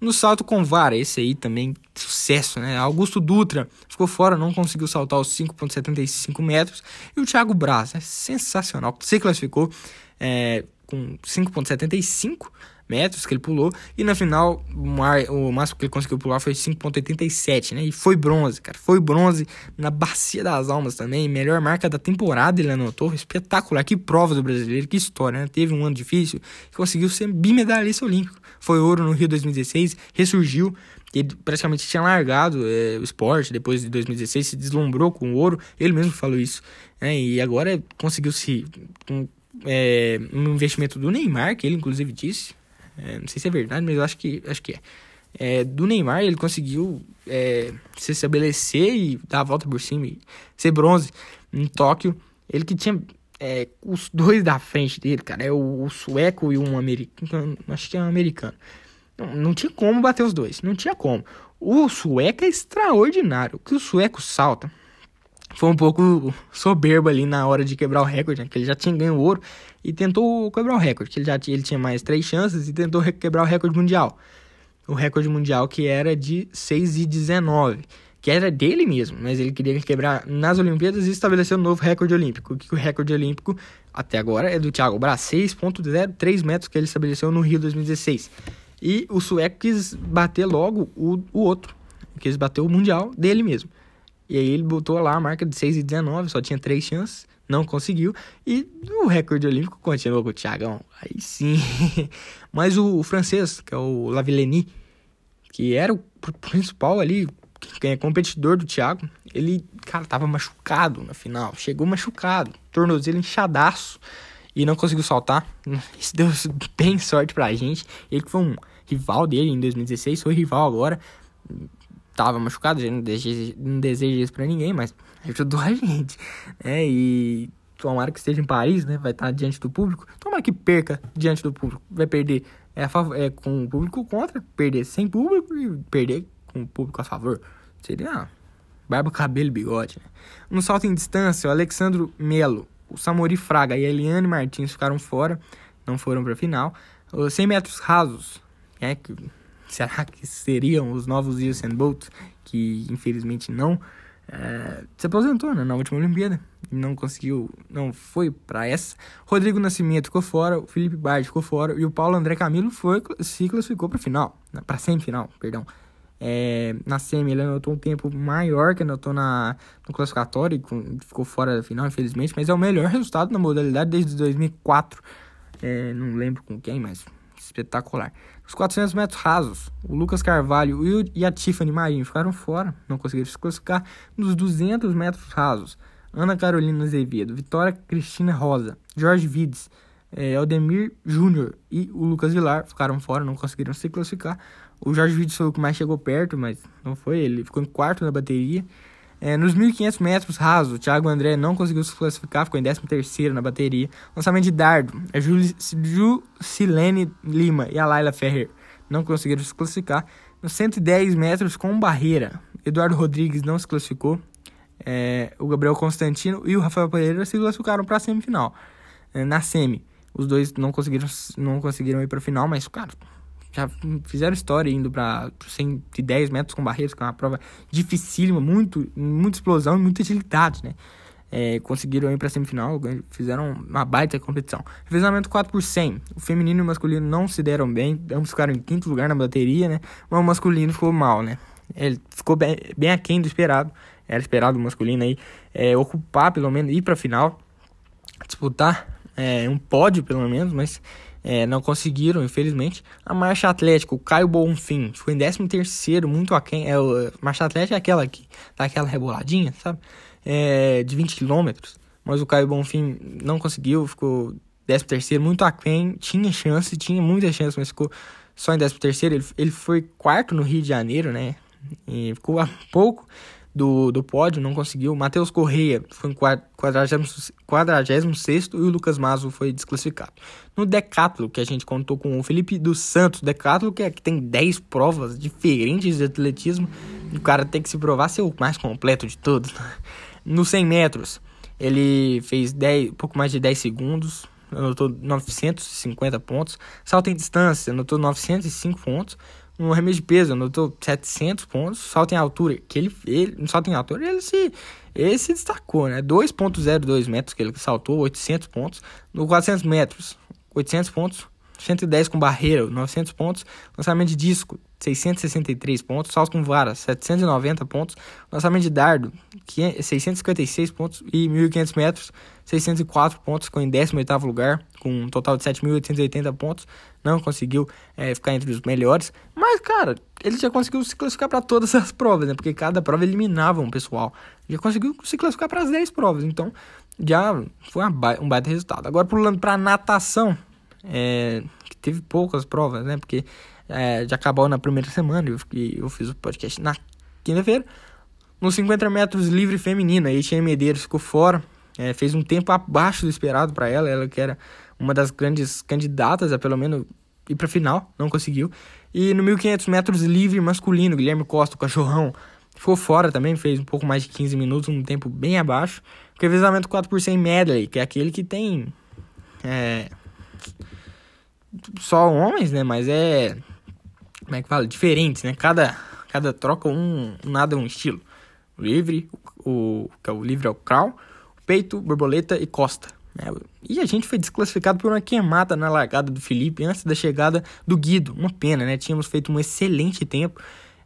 [SPEAKER 1] No salto com vara, esse aí também sucesso, né? Augusto Dutra ficou fora, não conseguiu saltar os 5,75 metros. E o Thiago Braz, é sensacional, se classificou é, com 5,75 metros que ele pulou. E na final, o máximo que ele conseguiu pular foi 5,87, né? E foi bronze, cara. Foi bronze na Bacia das Almas também. Melhor marca da temporada ele anotou. Espetacular. Que prova do brasileiro, que história, né? Teve um ano difícil e conseguiu ser bimedalhista olímpico. Foi ouro no Rio 2016, ressurgiu. Ele praticamente tinha largado é, o esporte depois de 2016, se deslumbrou com o ouro. Ele mesmo falou isso. Né? E agora conseguiu se. Com, é, um investimento do Neymar, que ele inclusive disse, é, não sei se é verdade, mas eu acho que, acho que é. é do Neymar, ele conseguiu é, se estabelecer e dar a volta por cima e ser bronze em Tóquio. Ele que tinha é, os dois da frente dele, cara, é o, o, sueco e um americano, acho que é um americano. Não, não tinha como bater os dois, não tinha como. O sueco é extraordinário. O que o sueco salta foi um pouco soberbo ali na hora de quebrar o recorde, né? que ele já tinha ganho ouro e tentou quebrar o recorde, que ele já tinha, ele tinha mais três chances e tentou quebrar o recorde mundial. O recorde mundial que era de 6 e 19, que era dele mesmo, mas ele queria quebrar nas Olimpíadas e estabelecer um novo recorde olímpico, que o recorde olímpico até agora é do Thiago Braz, 6.03 metros que ele estabeleceu no Rio 2016. E o sueco quis bater logo o, o outro, quis bater o mundial dele mesmo. E aí ele botou lá a marca de 6 e 19, só tinha três chances, não conseguiu. E o recorde olímpico continuou com o Thiagão. Aí sim. Mas o, francês, que é o Lavillenie, que era o principal ali, é competidor do Thiago, ele, cara, tava machucado na final. Chegou machucado, tornozelo inchadaço e não conseguiu saltar. Isso deu bem sorte pra gente. Ele que foi um rival dele em 2016, foi rival agora tava machucado, não não deseja isso pra ninguém, mas ajudou a gente, né? E tomara que esteja em Paris, né? Vai estar diante do público. Tomara que perca diante do público. Vai perder é, é, com o público contra, perder sem público e perder com o público a favor. Seria barba, cabelo bigode, né? No salto em distância, o Alexandro Melo, o Samori Fraga e a Eliane Martins ficaram fora, não foram pra final. Os 100 metros rasos, né? Que será que seriam os novos Usain Bolt, que infelizmente não é, se aposentou né, na última Olimpíada não conseguiu, não foi para essa. Rodrigo Nascimento ficou fora, o Felipe Bard ficou fora e o Paulo André Camilo foi, se classificou para final, para semifinal, perdão. É, na semi ele anotou um tempo maior que anotou na, no classificatório e ficou fora da final, infelizmente, mas é o melhor resultado na modalidade desde 2004. É, não lembro com quem, mas espetacular. Os 400 metros rasos, o Lucas Carvalho e a Tiffany Marinho ficaram fora, não conseguiram se classificar. Nos 200 metros rasos, Ana Carolina Azevedo, Vitória Cristina Rosa, Jorge Vides, eh, Eldemir Júnior e o Lucas Vilar ficaram fora, não conseguiram se classificar. O Jorge Vides foi o que mais chegou perto, mas não foi, ele ficou em quarto na bateria. É, nos 1.500 metros rasos, o Thiago André não conseguiu se classificar, ficou em 13º na bateria. Lançamento de dardo, a Jusilene Lima e a Laila Ferrer não conseguiram se classificar. Nos 110 metros com barreira, Eduardo Rodrigues não se classificou. É, o Gabriel Constantino e o Rafael Pereira se classificaram para a semifinal. É, na semi, os dois não conseguiram, não conseguiram ir para a final, mas, cara, já fizeram história indo para 110 metros com barreiras, que é uma prova dificílima, muito, muita explosão e muita agilidade, né? É, conseguiram ir para semifinal, fizeram uma baita competição. Revezamento 4 por 100. O feminino e o masculino não se deram bem, ambos ficaram em quinto lugar na bateria, né? Mas o masculino ficou mal, né? Ele ficou bem, bem aquém do esperado. Era esperado o masculino aí é, ocupar, pelo menos, ir para final, disputar é, um pódio, pelo menos, mas é, não conseguiram, infelizmente. A Marcha Atlética, o Caio Bonfim, ficou em 13º, muito aquém. É, a Marcha Atlética é aquela que dá aquela reboladinha, sabe? É, de 20 km. mas o Caio Bonfim não conseguiu, ficou 13 terceiro, muito aquém, tinha chance, tinha muita chance, mas ficou só em 13 terceiro, ele, ele foi quarto no Rio de Janeiro, né, e ficou a pouco do, do pódio, não conseguiu. Matheus Correia foi em 46 e o Lucas Mazo foi desclassificado. No decathlon, que a gente contou com o Felipe dos Santos, decathlon que, é, que tem 10 provas diferentes de atletismo, o cara tem que se provar ser o mais completo de todos. No 100 metros, ele fez 10, pouco mais de 10 segundos, anotou 950 pontos. Salto em distância, anotou 905 pontos no arremesso de peso, anotou 700 pontos. Salto em altura, que ele, ele no salto em altura, ele se, ele se destacou, né? 2.02 metros que ele saltou, 800 pontos. No 400 metros, 800 pontos. 110 com barreira, 900 pontos. Lançamento de disco, 663 pontos. Salto com vara, 790 pontos. Lançamento de dardo, 656 pontos. E 1.500 metros, 604 pontos. Ficou em 18º lugar, com um total de 7.880 pontos. Não conseguiu é, ficar entre os melhores. Mas, cara, ele já conseguiu se classificar para todas as provas, né? Porque cada prova eliminava um pessoal. Já conseguiu se classificar para as 10 provas. Então, já foi um baita resultado. Agora, pulando para natação é, que teve poucas provas, né? Porque é, já acabou na primeira semana e eu, eu, fiz o podcast na quinta-feira. Nos 50 metros livre feminina, a Etienne Medeiros ficou fora. É, fez um tempo abaixo do esperado para ela. Ela que era uma das grandes candidatas a pelo menos ir para final, não conseguiu. E no 1500 metros livre masculino, Guilherme Costa, o cachorrão, ficou fora também, fez um pouco mais de 15 minutos, um tempo bem abaixo. Revezamento 4 por 100 medley, que é aquele que tem é, só homens, né? Mas é. Como é que fala? Diferentes, né? Cada, cada troca um, nada um estilo. O livre, o, que é o livre é o crawl, o peito, borboleta e costa. Né? E a gente foi desclassificado por uma queimada na largada do Felipe antes da chegada do Guido. Uma pena, né? Tínhamos feito um excelente tempo.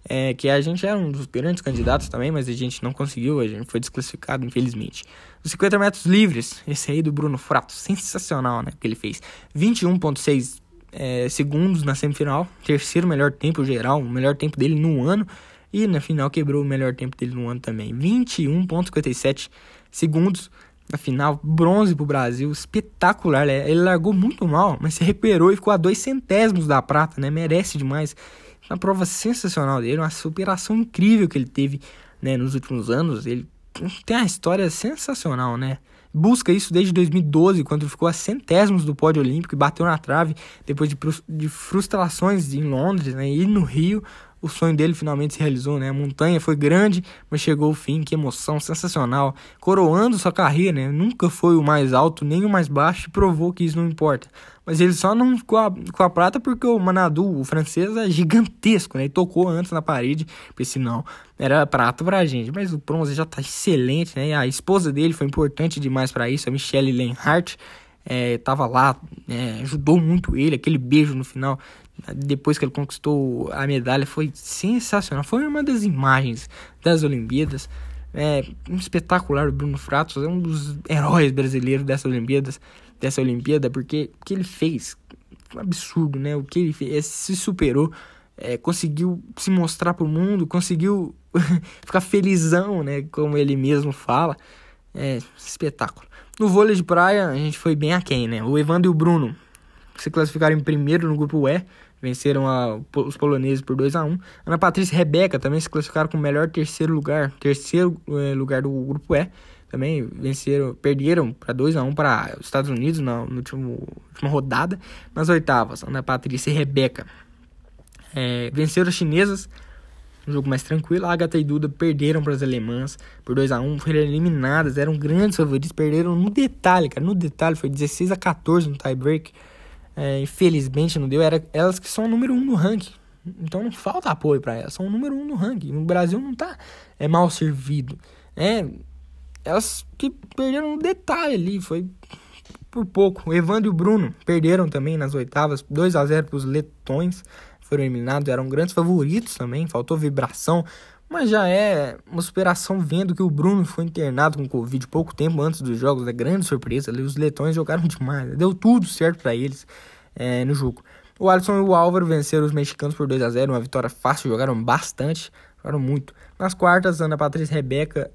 [SPEAKER 1] É, que a gente era um dos grandes candidatos também, mas a gente não conseguiu, a gente foi desclassificado, infelizmente. Os 50 metros livres, esse aí do Bruno Frato, sensacional, né? Que ele fez 21,6 é, segundos na semifinal, terceiro melhor tempo geral, o melhor tempo dele no ano, e na final quebrou o melhor tempo dele no ano também, 21,57 segundos. Na final, bronze pro Brasil, espetacular. Né? Ele largou muito mal, mas se recuperou e ficou a dois centésimos da prata, né? Merece demais. Uma prova sensacional dele, uma superação incrível que ele teve né, nos últimos anos. Ele tem uma história sensacional, né? Busca isso desde 2012, quando ficou a centésimos do pódio olímpico e bateu na trave depois de, de frustrações em Londres né, e no Rio o sonho dele finalmente se realizou, né? A montanha foi grande, mas chegou ao fim, que emoção, sensacional. Coroando sua carreira, né? Nunca foi o mais alto, nem o mais baixo, e provou que isso não importa. Mas ele só não ficou a, com a prata porque o Manadu, o francês, é gigantesco, né? E tocou antes na parede, porque senão era prata pra gente. Mas o bronze já tá excelente, né? E a esposa dele foi importante demais para isso, a Michelle Lenhart. É, tava lá, é, ajudou muito ele, aquele beijo no final depois que ele conquistou a medalha foi sensacional. Foi uma das imagens das Olimpíadas. É um espetacular o Bruno Fratos, é um dos heróis brasileiros dessa Olimpíadas, dessa Olimpíada, porque o que ele fez, um absurdo, né? O que ele fez, se superou, é, conseguiu se mostrar para o mundo, conseguiu ficar felizão, né? Como ele mesmo fala, é espetáculo. No vôlei de praia a gente foi bem aquém, né? O Evandro e o Bruno se classificaram em primeiro no grupo E venceram a, os poloneses por 2 a 1 Ana Patrícia e Rebeca também se classificaram com o melhor terceiro lugar, terceiro eh, lugar do grupo E. Também venceram, perderam para 2 a 1 para os Estados Unidos na, na último, última rodada. Nas oitavas, Ana Patrícia e Rebeca eh, venceram as chinesas um jogo mais tranquilo. A Agatha e Duda perderam para as alemãs por 2 a 1 foram eliminadas, eram grandes favoritos, perderam no detalhe, cara, no detalhe, foi 16 a 14 no tiebreak. É, infelizmente não deu. Era elas que são o número um no ranking. Então não falta apoio para elas. São o número um no ranking. O Brasil não tá é, mal servido. É, elas que perderam um detalhe ali. Foi por pouco. O Evandro e o Bruno perderam também nas oitavas. 2 a 0 para os letões. Foram eliminados. Eram grandes favoritos também. Faltou vibração. Mas já é uma superação vendo que o Bruno foi internado com Covid pouco tempo antes dos jogos. É grande surpresa. Ali, os letões jogaram demais. Deu tudo certo para eles é, no jogo. O Alisson e o Álvaro venceram os mexicanos por 2 a 0 Uma vitória fácil. Jogaram bastante. Jogaram muito. Nas quartas, Ana Patrícia e Rebeca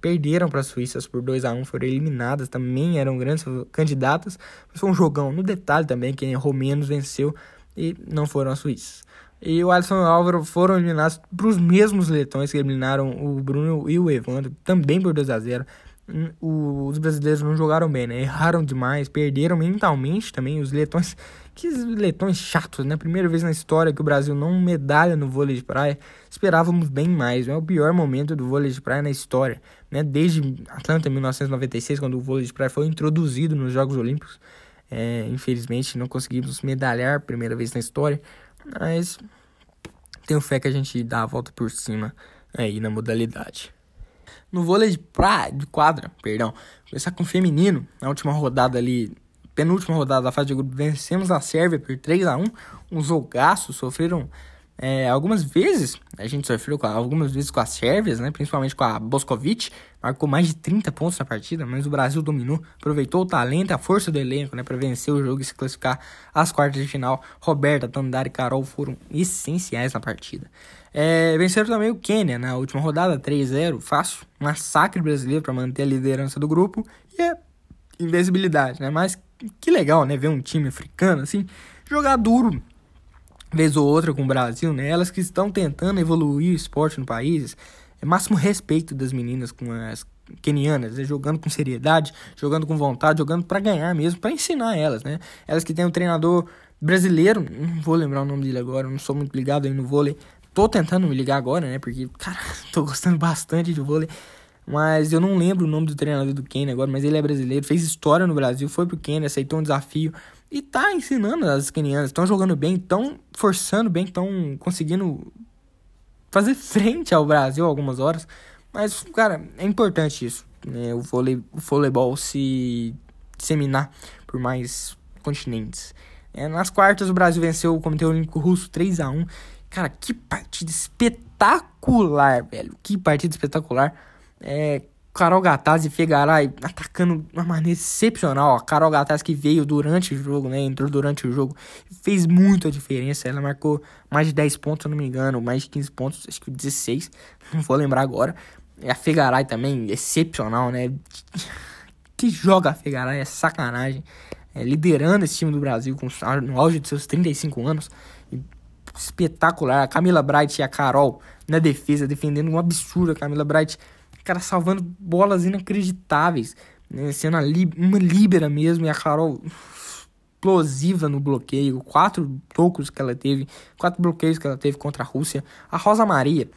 [SPEAKER 1] perderam para as Suíças por 2 a 1 foram eliminadas, também eram grandes candidatas, mas foi um jogão. No detalhe também, quem errou menos venceu e não foram as Suíças. E o Alisson e o Álvaro foram eliminados para os mesmos letões que eliminaram o Bruno e o Evandro, também por 2 a 0 os brasileiros não jogaram bem, né? Erraram demais, perderam mentalmente também. Os letões, que letões chatos, né? Primeira vez na história que o Brasil não medalha no vôlei de praia. Esperávamos bem mais, é né? o pior momento do vôlei de praia na história, né? Desde Atlanta 1996, quando o vôlei de praia foi introduzido nos Jogos Olímpicos. É, infelizmente não conseguimos medalhar primeira vez na história, mas tenho fé que a gente dá a volta por cima aí na modalidade. No vôlei de praia, de quadra, perdão, começar com o feminino, na última rodada ali, penúltima rodada da fase de grupo, vencemos a Sérvia por 3 a 1 um jogaço, sofreram é, algumas vezes, a gente sofreu com, algumas vezes com as Sérvias, né, principalmente com a Boskovic, marcou mais de 30 pontos na partida, mas o Brasil dominou, aproveitou o talento, a força do elenco, né, para vencer o jogo e se classificar às quartas de final. Roberta, Tandara e Carol foram essenciais na partida. É, venceram também o Quênia na última rodada, 3-0, fácil, massacre brasileiro para manter a liderança do grupo e é invisibilidade, né? Mas que legal, né, ver um time africano assim jogar duro vez ou outra com o Brasil, né? Elas que estão tentando evoluir o esporte no país, é máximo respeito das meninas com as kenianas, né? jogando com seriedade, jogando com vontade, jogando para ganhar mesmo, para ensinar elas, né? Elas que têm um treinador brasileiro, não vou lembrar o nome dele agora, não sou muito ligado aí no vôlei, Tô tentando me ligar agora, né? Porque, cara, tô gostando bastante de vôlei. Mas eu não lembro o nome do treinador do Kenya agora, mas ele é brasileiro, fez história no Brasil, foi pro Kenya, aceitou um desafio e tá ensinando as kenianas. Estão jogando bem, estão forçando bem, estão conseguindo fazer frente ao Brasil algumas horas. Mas, cara, é importante isso. Né? O, vôlei, o voleibol se disseminar por mais continentes. É, nas quartas, o Brasil venceu o Comitê Olímpico Russo 3 a 1 Cara, que partida espetacular, velho. Que partida espetacular. É, Carol Gataz e Fegaray atacando de uma maneira excepcional. A Carol Gataz que veio durante o jogo, né? Entrou durante o jogo. Fez muita diferença. Ela marcou mais de 10 pontos, se não me engano. Mais de 15 pontos, acho que 16. Não vou lembrar agora. E a Fegaray também, excepcional, né? Que joga a Fegaray, é sacanagem. É, liderando esse time do Brasil com, no auge de seus 35 anos espetacular. A Camila Bright e a Carol na defesa, defendendo um absurdo. A Camila Bright, cara, salvando bolas inacreditáveis, né? sendo uma líbera mesmo. E a Carol explosiva no bloqueio. Quatro tocos que ela teve, quatro bloqueios que ela teve contra a Rússia. A Rosa Maria,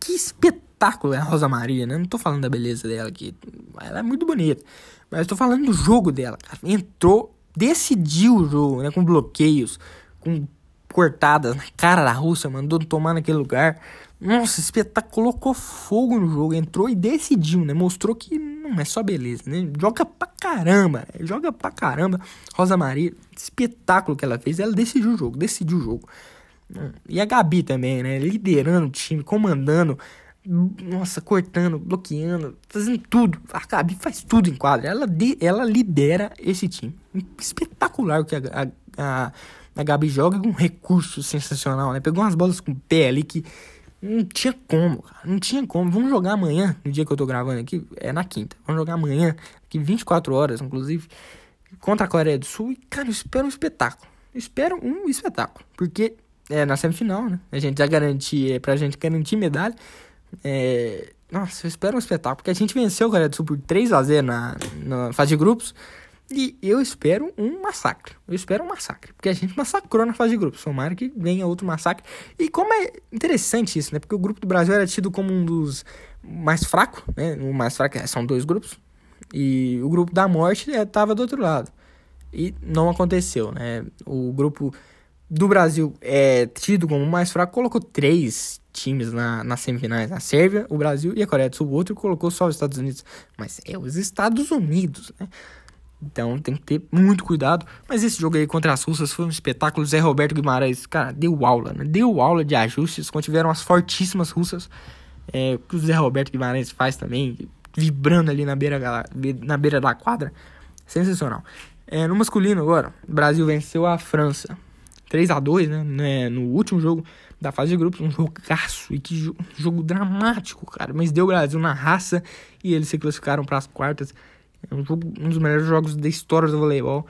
[SPEAKER 1] que espetáculo é a Rosa Maria, né? Não tô falando da beleza dela aqui, ela é muito bonita. Mas tô falando do jogo dela, cara. Entrou, decidiu o jogo, né? Com bloqueios, com cortadas na cara da Rússia, mandou tomar naquele lugar. Nossa, espetáculo, colocou fogo no jogo, entrou e decidiu, né? Mostrou que não é só beleza, né? Joga pra caramba, joga pra caramba. Rosa Maria, espetáculo que ela fez, ela decidiu o jogo, decidiu o jogo. E a Gabi também, né? Liderando o time, comandando, nossa, cortando, bloqueando, fazendo tudo. A Gabi faz tudo em quadra, ela, de, ela lidera esse time. Espetacular o que a, a, a a Gabi joga com um recurso sensacional, né? Pegou umas bolas com o pé ali que não tinha como, cara. Não tinha como. Vamos jogar amanhã, no dia que eu tô gravando aqui, é na quinta. Vamos jogar amanhã, aqui 24 horas, inclusive, contra a Coreia do Sul. E, cara, eu espero um espetáculo. Eu espero um espetáculo. Porque é na semifinal, né? A gente já garantir, é pra gente garantir medalha. É, nossa, eu espero um espetáculo. Porque a gente venceu a Coreia do Sul por 3 a 0 na, na fase de grupos. E eu espero um massacre. Eu espero um massacre. Porque a gente massacrou na fase de grupos. Tomara que venha outro massacre. E como é interessante isso, né? Porque o grupo do Brasil era tido como um dos mais fracos, né? O mais fraco é, são dois grupos. E o grupo da morte estava é, do outro lado. E não aconteceu, né? O grupo do Brasil é tido como mais fraco, colocou três times na, nas semifinais: a Sérvia, o Brasil e a Coreia do Sul. O outro colocou só os Estados Unidos. Mas é os Estados Unidos, né? Então tem que ter muito cuidado. Mas esse jogo aí contra as russas foi um espetáculo. Zé Roberto Guimarães, cara, deu aula, né? Deu aula de ajustes. Quando tiveram as fortíssimas russas. É, que o Zé Roberto Guimarães faz também, vibrando ali na beira, na beira da quadra. Sensacional. É, no masculino agora, o Brasil venceu a França 3 a 2 né, né, no último jogo da fase de grupos, um jogaço, e que jogo, jogo dramático, cara, mas deu o Brasil na raça e eles se classificaram para as quartas, é um, um dos melhores jogos da história do voleibol,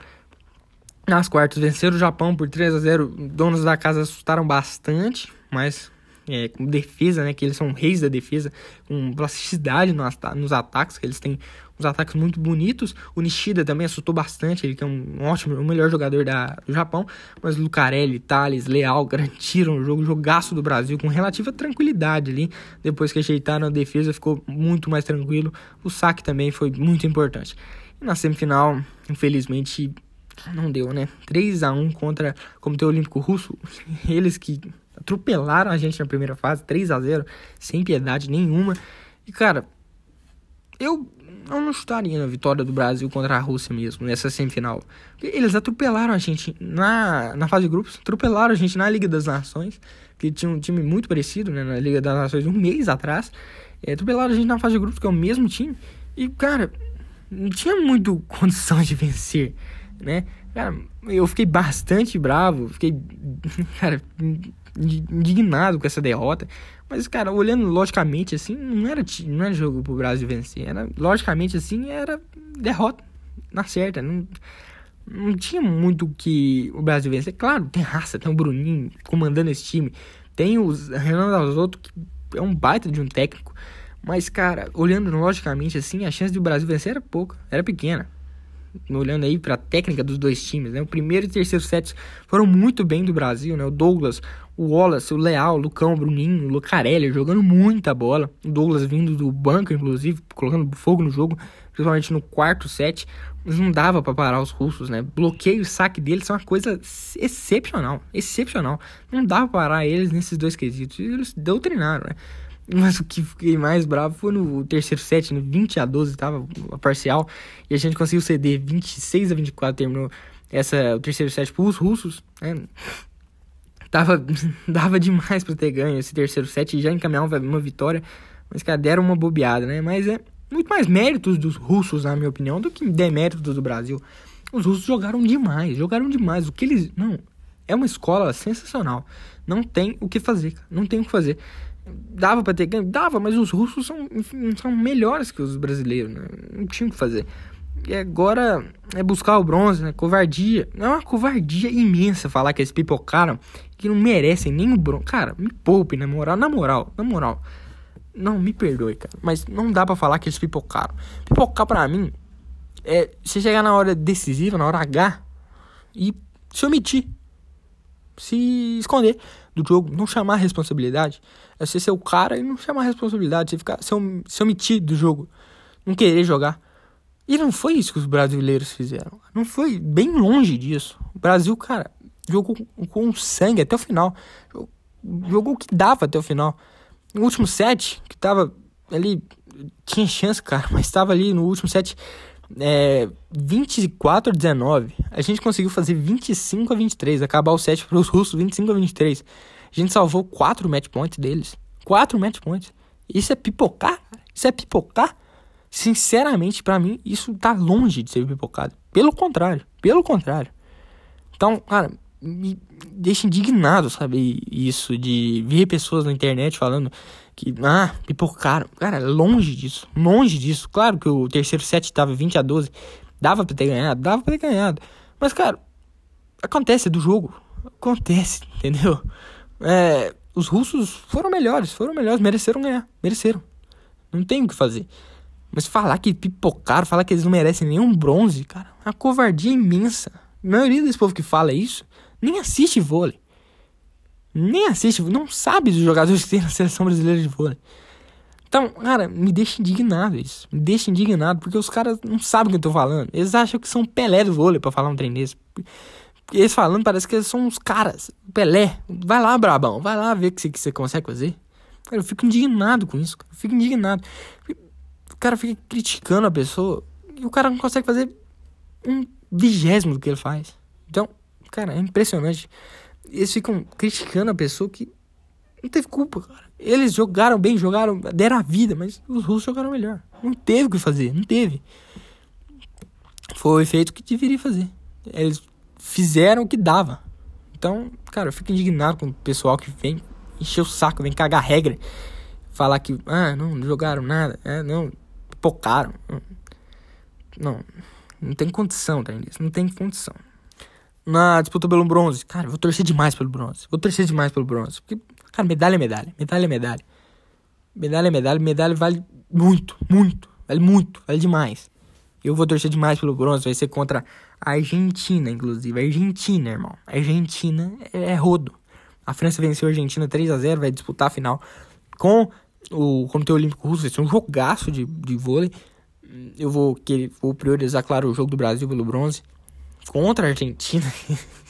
[SPEAKER 1] nas quartas venceram o Japão por 3 a 0 donos da casa assustaram bastante, mas é, com defesa, né? Que eles são reis da defesa, com plasticidade nos, nos ataques, que eles têm uns ataques muito bonitos. O Nishida também assustou bastante, ele que é um ótimo, o melhor jogador da, do Japão. Mas Lucarelli, Thales, Leal garantiram o jogo, jogaço do Brasil com relativa tranquilidade ali. Depois que ajeitaram a defesa, ficou muito mais tranquilo. O saque também foi muito importante. E na semifinal, infelizmente, não deu, né? 3 a 1 contra o Comitê Olímpico Russo. Eles que atropelaram a gente na primeira fase, 3 a 0 sem piedade nenhuma. E, cara, eu não chutaria na vitória do Brasil contra a Rússia mesmo, nessa semifinal. Eles atropelaram a gente na, na fase de grupos, atropelaram a gente na Liga das Nações, que tinha um time muito parecido, né, na Liga das Nações um mês atrás. É, atropelaram a gente na fase de grupos, que é o mesmo time. E, cara, não tinha muito condição de vencer, né? Cara, eu fiquei bastante bravo, fiquei, cara, indignado com essa derrota. Mas, cara, olhando logicamente assim, não era, não era jogo pro Brasil vencer. Era, logicamente assim, era derrota. Na certa. Não, não tinha muito que o Brasil vencer. Claro, tem raça, tem o Bruninho comandando esse time. Tem o Renan Dalzotto, que é um baita de um técnico. Mas, cara, olhando logicamente assim, a chance de o Brasil vencer era pouca, era pequena olhando aí para a técnica dos dois times, né? O primeiro e o terceiro sets foram muito bem do Brasil, né? O Douglas, o Wallace, o Leal, o Lucão, o Bruninho, o Lucarelli jogando muita bola. O Douglas vindo do banco, inclusive, colocando fogo no jogo, principalmente no quarto set. Mas não dava para parar os russos, né? Bloqueio e saque deles são uma coisa excepcional, excepcional. Não dava para parar eles nesses dois quesitos. Eles doutrinaram, né? Mas o que fiquei mais bravo foi no terceiro set, no 20 a 12 tava a parcial, e a gente conseguiu ceder 26 a 24, terminou essa, o terceiro set pros russos, né? Tava, dava demais para ter ganho esse terceiro set e já encaminhar uma, vitória, mas cara, deram uma bobeada, né? Mas é muito mais méritos dos russos, na minha opinião, do que deméritos do Brasil. Os russos jogaram demais, jogaram demais. O que eles. Não, é uma escola sensacional. Não tem o que fazer, não tem o que fazer. Dava para ter ganho? Dava, mas os russos são, enfim, são melhores que os brasileiros, né? Não tinha o que fazer. E agora é buscar o bronze, né? Covardia. É uma covardia imensa falar que eles pipocaram, que não merecem nem o bronze. Cara, me poupe, na moral, na moral, na moral. Não, me perdoe, cara. Mas não dá para falar que eles pipocaram. Pipocar para mim é você chegar na hora decisiva, na hora H, e se omitir. Se esconder do jogo, não chamar a responsabilidade. É você ser o cara e não chamar a responsabilidade, você ficar se, se omitir do jogo, não querer jogar. E não foi isso que os brasileiros fizeram. Não foi bem longe disso. O Brasil, cara, jogou com sangue até o final. Jogou o que dava até o final. No último set, que tava ali, tinha chance, cara, mas estava ali no último set é, 24 a 19. A gente conseguiu fazer 25 a 23, acabar o set para os russos 25 a 23. A gente salvou 4 match points deles. 4 match points. Isso é pipocar? Isso é pipocar? Sinceramente, para mim, isso tá longe de ser pipocado. Pelo contrário, pelo contrário. Então, cara, me deixa indignado, sabe? Isso de ver pessoas na internet falando que, ah, pipocaram. Cara, longe disso, longe disso. Claro que o terceiro set tava 20 a 12, dava pra ter ganhado, dava pra ter ganhado. Mas, cara, acontece do jogo, acontece, entendeu? É, os russos foram melhores, foram melhores, mereceram ganhar, mereceram. Não tem o que fazer. Mas falar que pipocaram, falar que eles não merecem nenhum bronze, cara, é uma covardia imensa. A maioria desse povo que fala isso nem assiste vôlei. Nem assiste, não sabe dos jogadores que tem na seleção brasileira de vôlei. Então, cara, me deixa indignado isso. Me deixa indignado, porque os caras não sabem o que eu tô falando. Eles acham que são Pelé do vôlei pra falar um trem desse. Eles falando, parece que eles são uns caras. Pelé. Vai lá, Brabão. Vai lá ver o que você consegue fazer. Cara, eu fico indignado com isso. Eu fico indignado. O cara fica criticando a pessoa e o cara não consegue fazer um vigésimo do que ele faz. Então, cara, é impressionante. Eles ficam criticando a pessoa que não teve culpa, cara. Eles jogaram bem, jogaram, deram a vida, mas os russos jogaram melhor. Não teve o que fazer, não teve. Foi o efeito que deveria fazer. Eles fizeram o que dava. Então, cara, eu fico indignado com o pessoal que vem encher o saco, vem cagar regra. Falar que, ah, não jogaram nada, é, não, pocaram. Não, não tem condição, tá Não tem condição. Na disputa pelo bronze, cara, vou torcer demais pelo bronze. Vou torcer demais pelo bronze. Porque, cara, medalha é medalha. Medalha é medalha. Medalha é medalha. Medalha vale muito, muito. Vale muito, vale demais. Eu vou torcer demais pelo bronze. Vai ser contra a Argentina, inclusive. A Argentina, irmão. A Argentina é, é rodo. A França venceu a Argentina 3 a 0 vai disputar a final com o Comitê Olímpico Russo. Vai ser um jogaço de, de vôlei. Eu vou, que, vou priorizar, claro, o jogo do Brasil pelo bronze contra a Argentina.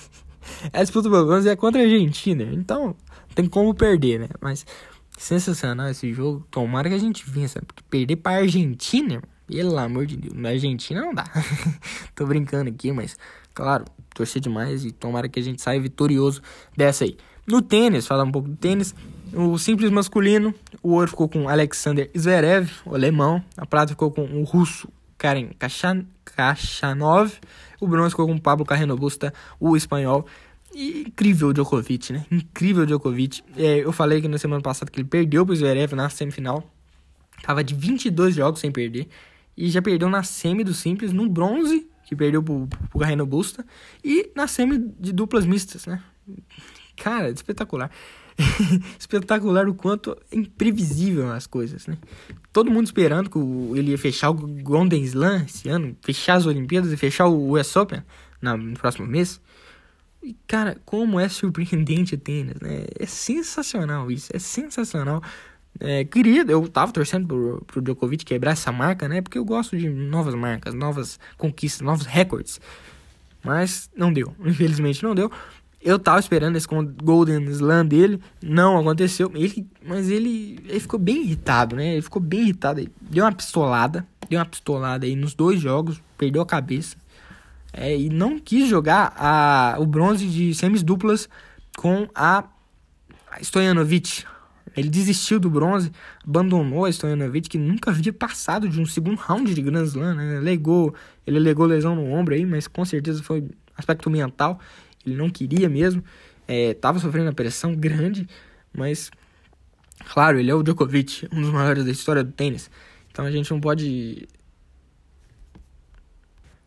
[SPEAKER 1] a disputa pelo bronze é contra a Argentina. Então, tem como perder, né? Mas sensacional esse jogo. Tomara que a gente vença. Porque perder pra Argentina, pelo amor de Deus, na Argentina não dá. Tô brincando aqui, mas claro, torcer demais e tomara que a gente saia vitorioso dessa aí. No tênis, falar um pouco do tênis. O simples masculino, o ouro ficou com Alexander Zverev, o alemão. A prata ficou com o russo Karen Kachanov. O bronze ficou com Pablo Carreno Busta, o espanhol. E incrível Djokovic, né? Incrível Djokovic. É, eu falei que na semana passada que ele perdeu pro Zverev na semifinal. Tava de 22 jogos sem perder. E já perdeu na semi do simples, no bronze, que perdeu pro, pro Carreno Busta. E na semi de duplas mistas, né? Cara, espetacular. espetacular o quanto é imprevisível as coisas, né? Todo mundo esperando que ele ia fechar o Golden Slam esse ano, fechar as Olimpíadas e fechar o US Open no próximo mês. E, cara, como é surpreendente o tênis, né? É sensacional isso, é sensacional. É, queria, eu tava torcendo pro, pro Djokovic quebrar essa marca, né? Porque eu gosto de novas marcas, novas conquistas, novos recordes. Mas não deu, infelizmente não deu. Eu tava esperando esse Golden Slam dele, não aconteceu. Ele, mas ele, ele ficou bem irritado, né? Ele ficou bem irritado. Deu uma pistolada, deu uma pistolada aí nos dois jogos, perdeu a cabeça. É, e não quis jogar a, o bronze de semis duplas com a, a Stojanovic. Ele desistiu do bronze, abandonou a Stojanovic, que nunca havia passado de um segundo round de Grand Slam, né? Legou, ele legou lesão no ombro aí, mas com certeza foi aspecto mental ele não queria mesmo, estava é, sofrendo uma pressão grande, mas claro, ele é o Djokovic, um dos maiores da história do tênis, então a gente não pode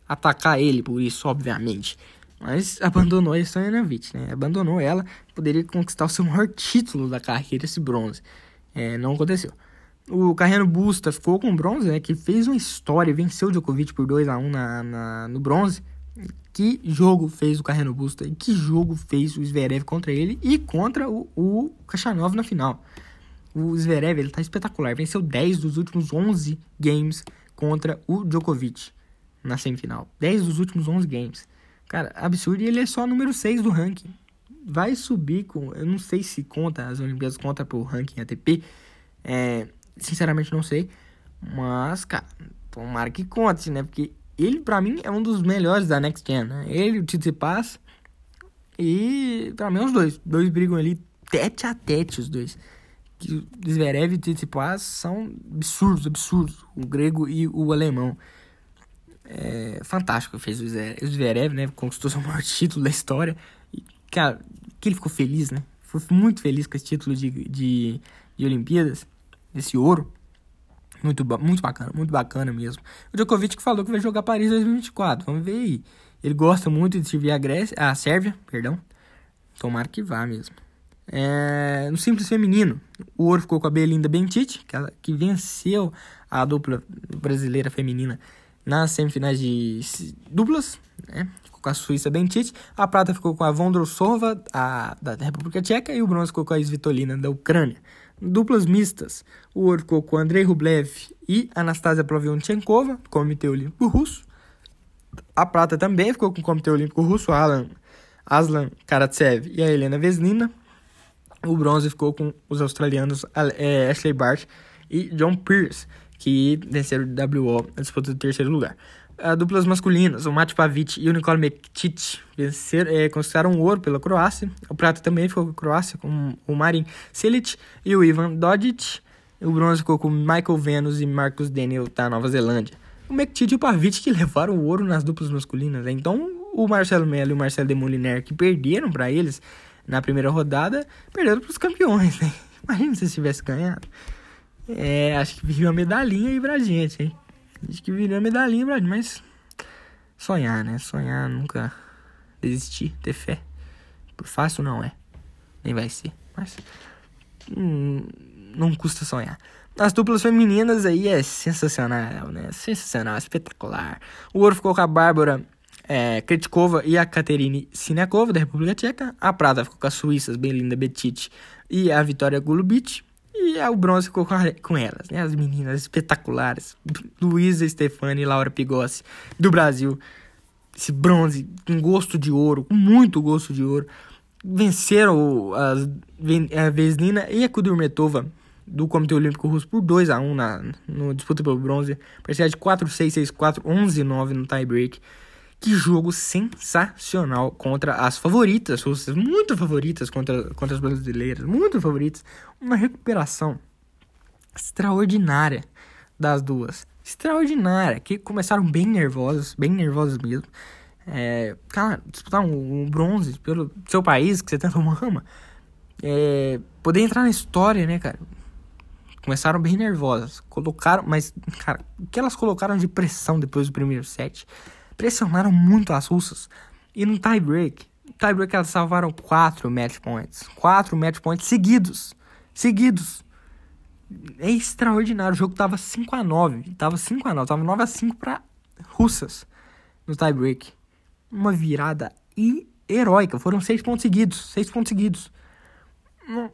[SPEAKER 1] atacar ele por isso, obviamente. Mas abandonou a Stojanovic, né? Abandonou ela, poderia conquistar o seu maior título da carreira, esse bronze. É, não aconteceu. O Carreno Busta ficou com bronze, né? Que fez uma história, venceu o Djokovic por 2 a 1 na, na, no bronze. Que jogo fez o Carreno Busta e que jogo fez o Zverev contra ele e contra o, o Kachanov na final. O Zverev, ele tá espetacular. Venceu 10 dos últimos 11 games contra o Djokovic na semifinal. 10 dos últimos 11 games. Cara, absurdo. E ele é só número 6 do ranking. Vai subir com... Eu não sei se conta, as Olimpíadas conta pro ranking ATP. É, sinceramente não sei. Mas, cara, tomara que conte, né? Porque ele, para mim, é um dos melhores da Next Gen, né? Ele, o Tsitsipas e, para mim, os dois. Dois brigam ali tete a tete, os dois. Que Zverev e o Tsitsipas são absurdos, absurdos. O grego e o alemão. É fantástico fez o Zverev, né? Conquistou seu maior título da história. E, cara, que ele ficou feliz, né? Foi muito feliz com esse título de, de, de Olimpíadas, esse ouro. Muito, muito bacana, muito bacana mesmo. O Djokovic falou que vai jogar Paris 2024. Vamos ver aí. Ele gosta muito de servir a Grécia, a Sérvia, perdão. Tomara que vá mesmo. É, no simples feminino, o ouro ficou com a Belinda Bentite, que, ela, que venceu a dupla brasileira feminina nas semifinais de duplas, né? Ficou com a Suíça Bentite. A prata ficou com a Vondrousova, a, da República Tcheca, e o bronze ficou com a Svitolina da Ucrânia. Duplas mistas, o com Andrei Rublev e Anastasia Ploviontchenkova, do Comitê Olímpico Russo. A prata também ficou com o Comitê Olímpico Russo, Alan, Aslan Karatsev e a Helena Vesnina. O bronze ficou com os australianos é, Ashley Bart e John Pierce, que venceram o WO na disputa do terceiro lugar. A duplas masculinas, o Mate Pavic e o Nicole Mektic venceram, é, conquistaram o ouro pela Croácia. O prata também ficou com a Croácia, com o Marin Silic e o Ivan Dodic. O bronze ficou com Michael Venus e Marcus Daniel da Nova Zelândia. O Mektic e o Pavic que levaram o ouro nas duplas masculinas. Né? Então o Marcelo Melo e o Marcelo Demoliner, que perderam para eles na primeira rodada, perderam para os campeões, né? Imagina se tivesse ganhado. É, acho que viria uma medalhinha aí pra gente, hein? Acho que viria uma medalhinha gente, mas sonhar, né? Sonhar, nunca desistir, ter fé. Por fácil não é. Nem vai ser, mas hum, não custa sonhar. As duplas femininas aí é sensacional, né? Sensacional, espetacular. O ouro ficou com a Bárbara é, Kretkova e a Katerine Sinekova, da República Tcheca. A prata ficou com as suíças Belinda Betit e a Vitória Golubic. E o bronze ficou com, elas, né? As meninas espetaculares. Luísa Stefani e Laura Pigossi, do Brasil. Esse bronze com gosto de ouro, com muito gosto de ouro. Venceram as, a Veslina e a Kudurmetova do Comitê Olímpico Russo por 2 a 1 na no disputa pelo bronze. Parceria de 4 6 6 4 11 9 no tie break. Que jogo sensacional contra as favoritas russas, muito favoritas contra, contra as brasileiras, muito favoritas. Uma recuperação extraordinária das duas. Extraordinária, que começaram bem nervosas, bem nervosas mesmo. É, cara, disputar um, um, bronze pelo seu país que você tanto ama. É, poder entrar na história, né, cara? Começaram bem nervosas. Colocaram, mas, cara, o que elas colocaram de pressão depois do primeiro set? Pressionaram muito as russas. E no tie-break, elas salvaram quatro match points. Quatro match points seguidos. Seguidos. É extraordinário. O jogo tava 5 a 9 Tava 5 a 9 Tava 9 a 5 para russas no tie-break. Uma virada heróica. Foram seis pontos seguidos. Seis pontos seguidos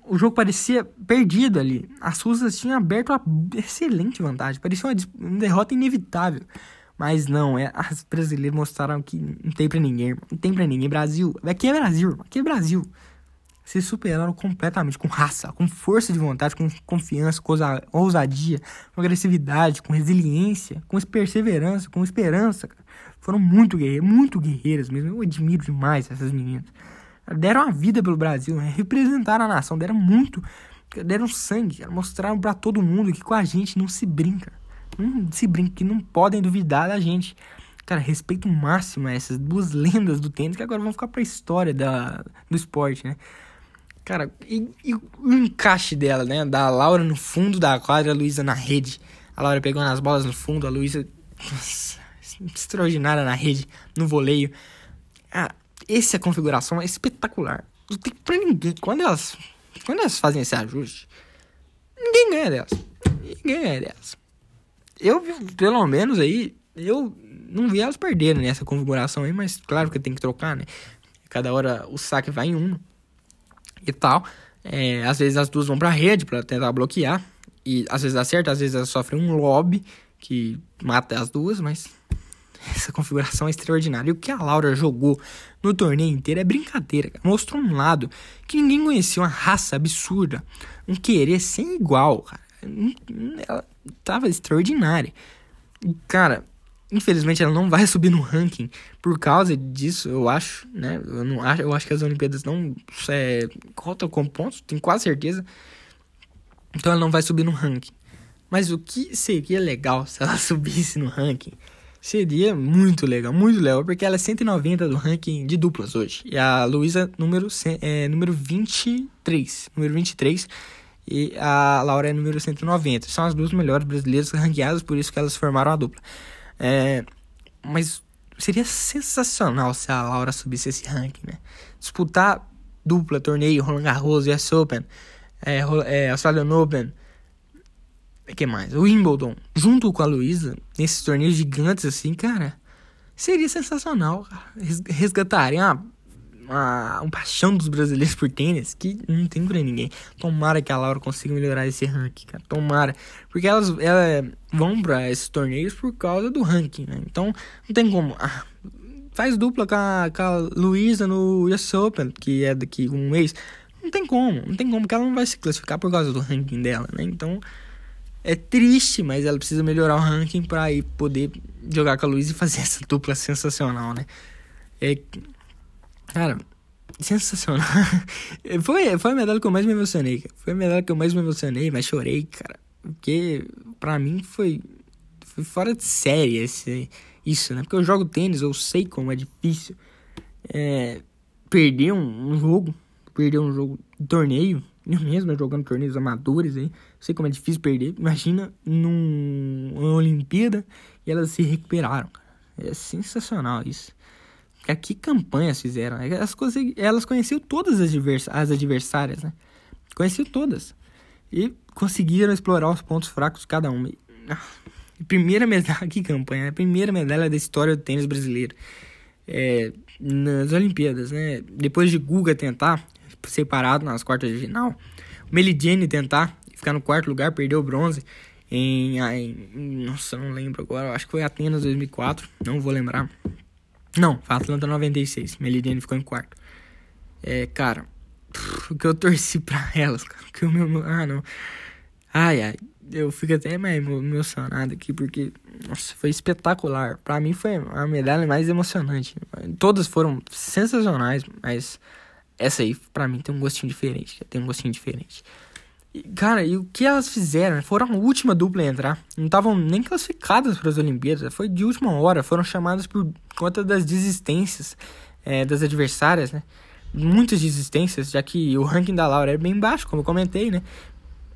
[SPEAKER 1] o jogo parecia perdido ali. As russas tinham aberto uma excelente vantagem. Parecia uma derrota inevitável. Mas não, é, as brasileiras mostraram que não tem pra ninguém, não tem pra ninguém. Brasil, aqui é Brasil, aqui é Brasil. Se superaram completamente, com raça, com força de vontade, com confiança, com ousadia, com agressividade, com resiliência, com perseverança, com esperança. Foram muito guerreiras, muito guerreiras mesmo. Eu admiro demais essas meninas deram a vida pelo Brasil, né? representaram a nação, deram muito, deram sangue, mostraram para todo mundo que com a gente não se brinca, não se brinca, que não podem duvidar da gente. Cara, respeito máximo a essas duas lendas do tênis que agora vão ficar pra história da, do esporte, né? Cara, e, e, o encaixe dela, né? Da Laura no fundo da quadra, a Luísa na rede. A Laura pegando as bolas no fundo, a Luísa extraordinária na rede, no voleio. Ah, essa configuração é espetacular. Não tem pra ninguém. Quando elas, quando elas fazem esse ajuste, ninguém ganha delas. Ninguém ganha delas. Eu, pelo menos aí, eu não vi elas perderem nessa configuração aí, mas claro que tem que trocar, né? Cada hora o saque vai em uma e tal. É, às vezes as duas vão pra rede para tentar bloquear. E às vezes acerta, às vezes elas sofrem um lobby que mata as duas, mas essa configuração é extraordinária. E o que a Laura jogou no torneio inteiro é brincadeira. Mostrou um lado que ninguém conhecia, uma raça absurda, um querer sem igual, cara. Ela tava extraordinária. E, cara, infelizmente ela não vai subir no ranking por causa disso, eu acho, né? Eu não acho, eu acho que as Olimpíadas não é, contam com pontos, tenho quase certeza. Então ela não vai subir no ranking. Mas o que seria legal se ela subisse no ranking Seria muito legal, muito legal, porque ela é 190 do ranking de duplas hoje. E a Luísa, número, é, número 23. Número 23. E a Laura é número 190. São as duas melhores brasileiras ranqueadas, por isso que elas formaram a dupla. É, mas seria sensacional se a Laura subisse esse ranking, né? Disputar dupla, torneio, Roland Garros, US Open, é, é, Australian Open, que mais? Wimbledon, junto com a Luísa, nesses torneios gigantes assim, cara, seria sensacional. Resgatarem a, a, um paixão dos brasileiros por tênis que não tem pra ninguém. Tomara que a Laura consiga melhorar esse ranking, cara. Tomara. Porque elas, elas vão pra esses torneios por causa do ranking, né? Então, não tem como. Ah, faz dupla com a, com a Luísa no US Open, que é daqui um mês. Não tem como, não tem como, porque ela não vai se classificar por causa do ranking dela, né? Então, é triste, mas ela precisa melhorar o ranking para aí poder jogar com a Luiz e fazer essa dupla sensacional, né? É, cara, sensacional. foi, foi a medalha que eu mais me emocionei. Cara. Foi a medalha que eu mais me emocionei, mas chorei, cara. Porque pra mim foi, foi fora de série esse, isso, né? Porque eu jogo tênis, eu sei como é difícil é, perder um, um, jogo, perder um jogo de torneio, eu mesmo jogando torneios amadores aí, sei como é difícil perder. Imagina numa Olimpíada e elas se recuperaram. É sensacional isso. Que campanhas fizeram? Elas, elas conheciam todas as, as adversárias, né? Conheciam todas. E conseguiram explorar os pontos fracos de cada uma. Ah, primeira medalha, que campanha, né? Primeira medalha da história do tênis brasileiro. É, nas Olimpíadas, né? Depois de Guga tentar, separado nas quartas de final, Melidiane tentar ficar no quarto lugar, perdeu o bronze em, em, nossa, não lembro agora, acho que foi Atenas 2004, não vou lembrar. Não, foi Atlanta 96, Melidiane ficou em quarto. É, cara, o que eu torci pra elas, cara, que o meu, ah, não. Ai, ai, eu fico até mais emocionado aqui porque nossa, foi espetacular. Para mim foi a medalha mais emocionante. Todas foram sensacionais, mas essa aí para mim tem um gostinho diferente, tem um gostinho diferente. Cara, e o que elas fizeram? Foram a última dupla a entrar. Não estavam nem classificadas para as Olimpíadas. Foi de última hora. Foram chamadas por conta das desistências é, das adversárias, né? Muitas desistências, já que o ranking da Laura é bem baixo, como eu comentei, né?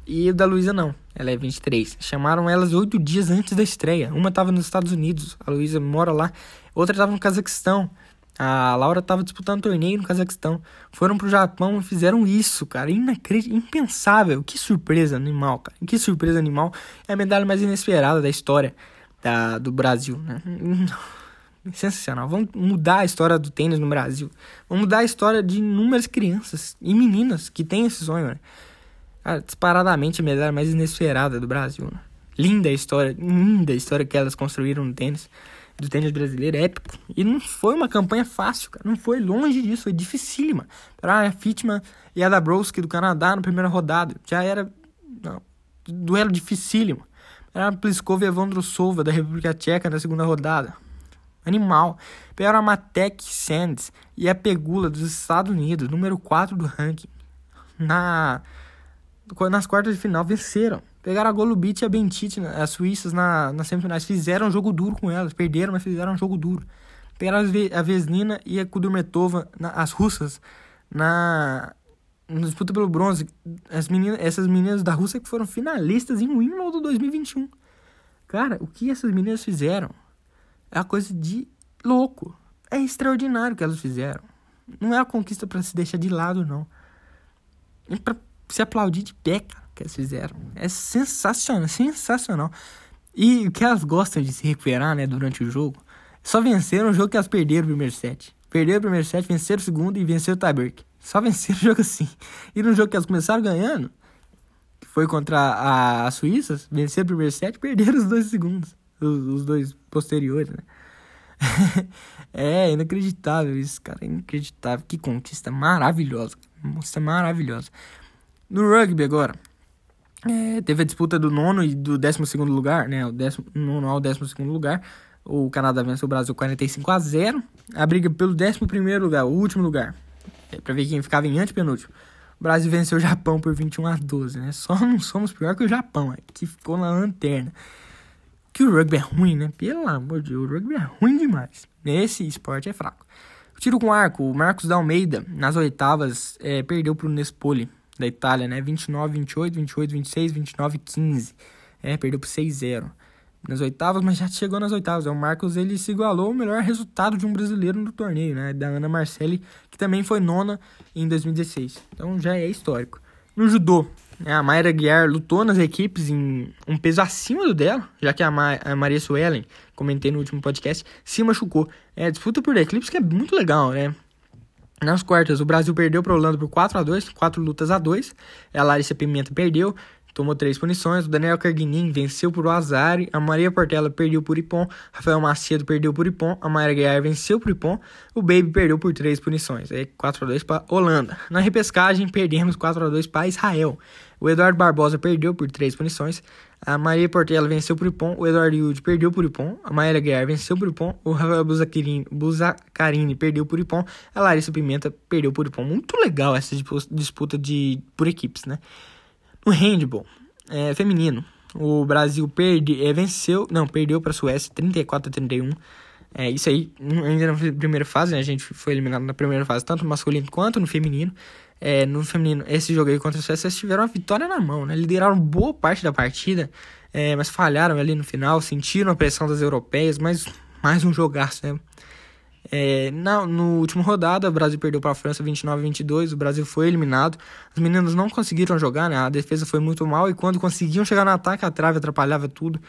[SPEAKER 1] E o da Luísa não. Ela é 23. Chamaram elas oito dias antes da estreia. Uma estava nos Estados Unidos, a Luísa mora lá. Outra estava no Cazaquistão. A Laura estava disputando um torneio no Cazaquistão. Foram pro Japão e fizeram isso, cara. Inacreditável, impensável. Que surpresa animal, cara. Que surpresa animal. É a medalha mais inesperada da história da, do Brasil, né? Sensacional. Vamos mudar a história do tênis no Brasil. Vamos mudar a história de inúmeras crianças e meninas que têm esse sonho, né? Cara, disparadamente a medalha mais inesperada do Brasil. Né? Linda a história, linda a história que elas construíram no tênis, do tênis brasileiro, épico. E não foi uma campanha fácil, cara. Não foi longe disso, foi dificílima. Para a Fitman e a Dabrowski do Canadá na primeira rodada. Já era não, duelo dificílimo. Era Pliskov e Evandro Souva da República Tcheca na segunda rodada. Animal. Pegaram a Matek Sands e a Pegula dos Estados Unidos, número 4 do ranking. Na nas quartas de final venceram. Pegaram a Golubit e a Bentit, as suíças, na, nas semifinais. Fizeram um jogo duro com elas. Perderam, mas fizeram um jogo duro. Pegaram a Vesnina e a Kudurmetova, na, as russas, na, na disputa pelo bronze. As meninas, essas meninas da Rússia que foram finalistas em Wimbledon 2021. Cara, o que essas meninas fizeram é uma coisa de louco. É extraordinário o que elas fizeram. Não é a conquista para se deixar de lado, não. É pra se aplaudir de pé, cara, que eles fizeram. É sensacional, sensacional. E que elas gostam de se recuperar, né, durante o jogo, só venceram o jogo que elas perderam o primeiro set. Perderam o primeiro set, venceram o segundo e venceram o tiebreak. Só venceram o jogo assim. E no jogo que elas começaram ganhando, que foi contra a, a Suíça, venceram o primeiro set, perderam os dois segundos. Os, os dois posteriores, né? é inacreditável isso, cara. É inacreditável. Que conquista maravilhosa. Conquista maravilhosa. No rugby agora, é, teve a disputa do nono e do décimo segundo lugar, né? O décimo, nono ao décimo segundo lugar. O Canadá venceu o Brasil 45 a 0. A briga pelo décimo primeiro lugar, o último lugar. É, pra ver quem ficava em antepenúltimo. O Brasil venceu o Japão por 21 a 12, né? Só não somos pior que o Japão, é, que ficou na lanterna. Que o rugby é ruim, né? Pelo amor de Deus, o rugby é ruim demais. Esse esporte é fraco. Tiro com arco, o Marcos da Almeida, nas oitavas, é, perdeu pro Nespoli da Itália, né? 29, 28, 28, 26, 29, 15. É, perdeu por 6-0 nas oitavas, mas já chegou nas oitavas. É, o Marcos ele se igualou ao melhor resultado de um brasileiro no torneio, né? Da Ana Marcelli, que também foi nona em 2016. Então já é histórico. No judô, né, a Mayra Guiar lutou nas equipes em um peso acima do dela, já que a, Ma a Maria Suelen, comentei no último podcast, se machucou. É, disputa por eclipse que é muito legal, né? Nas quartas, o Brasil perdeu para a Holanda por 4 a 2 4 lutas a 2 A Larissa Pimenta perdeu, tomou 3 punições. O Daniel Carguinin venceu por Azari. A Maria Portela perdeu por Ipon. Rafael Macedo perdeu por Ipon. A Mayra Guiar venceu por Ipon. O Baby perdeu por 3 punições. É 4 a 2 para Holanda. Na repescagem, perdemos 4 a 2 para Israel. O Eduardo Barbosa perdeu por 3 punições. A Maria Portela venceu por Ipon, o Eduardo Yud perdeu por Ipon, a Maíra Guiar venceu por Ipon, o Rafael Buzacarini perdeu por Ipon, a Larissa Pimenta perdeu por Ipon. Muito legal essa disputa de, por equipes, né? No handball é, feminino, o Brasil perde, é, venceu, não, perdeu para a Suécia 34 a 31. É, isso aí, ainda na primeira fase, né? A gente foi eliminado na primeira fase, tanto no masculino quanto no feminino. É, no feminino, esse jogo aí contra os Suécia, eles tiveram a vitória na mão, né? Lideraram boa parte da partida, é, mas falharam ali no final, sentiram a pressão das europeias, mas mais um jogaço, né? É, na, no último rodada, o Brasil perdeu para a França 29 a 22, o Brasil foi eliminado. Os meninos não conseguiram jogar, né? A defesa foi muito mal e quando conseguiam chegar no ataque, a trave atrapalhava tudo.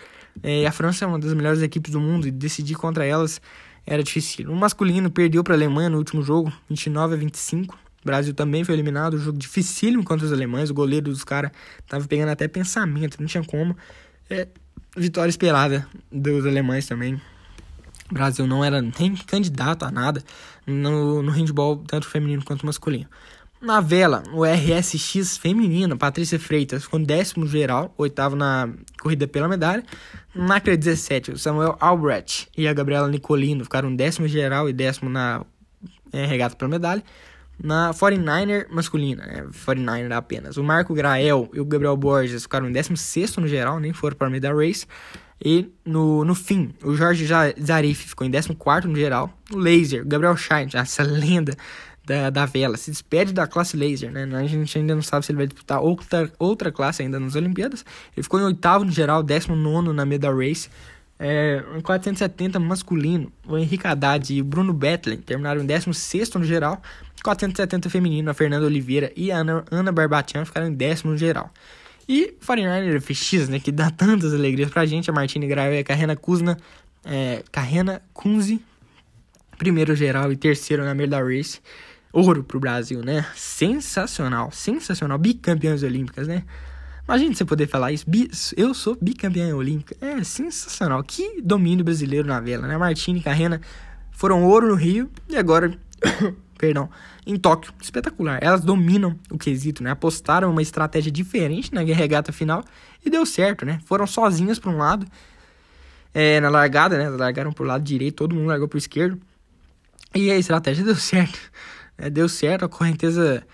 [SPEAKER 1] É, a França é uma das melhores equipes do mundo e decidir contra elas era difícil. O masculino perdeu para a Alemanha no último jogo, 29 a 25. O Brasil também foi eliminado, um jogo dificílimo contra os alemães. O goleiro dos caras tava pegando até pensamento, não tinha como. É, vitória esperada dos alemães também. O Brasil não era nem candidato a nada no, no handball, tanto feminino quanto masculino. Na vela, o RSX feminino, Patrícia Freitas ficou décimo geral, oitavo na corrida pela medalha. Na 17, o Samuel Albrecht e a Gabriela Nicolino ficaram décimo geral e décimo na é, regata pela medalha. Na 49er masculina, é, 49er apenas. O Marco Grael e o Gabriel Borges ficaram em 16 no geral, nem foram para a medalha race. E no, no fim, o Jorge Zarif ficou em 14 no geral. O Laser, Gabriel Schein, essa lenda da, da vela, se despede da classe Laser, né? A gente ainda não sabe se ele vai disputar outra, outra classe ainda nas Olimpíadas. Ele ficou em oitavo no geral, 19 na medal race. É, em 470 masculino, o Henrique Haddad e o Bruno Betlin terminaram em 16 no geral. 470 feminino, a Fernanda Oliveira e a Ana, Ana Barbatian ficaram em décimo no geral. E 49er FX, né, que dá tantas alegrias pra gente, a Martine Grael e a Carrena Kuzna, é, Carrena Kunze, primeiro geral e terceiro na Merda Race. Ouro pro Brasil, né? Sensacional, sensacional. Bicampeões olímpicas, né? Imagina você poder falar isso. Eu sou bicampeã olímpica. É sensacional. Que domínio brasileiro na vela, né? Martini e Carrena foram ouro no Rio e agora perdão, em Tóquio. Espetacular. Elas dominam o quesito, né? Apostaram uma estratégia diferente na regata final e deu certo, né? Foram sozinhas para um lado. É, na largada, né? Largaram pro lado direito, todo mundo largou pro esquerdo. E a estratégia deu certo. É, deu certo, a correnteza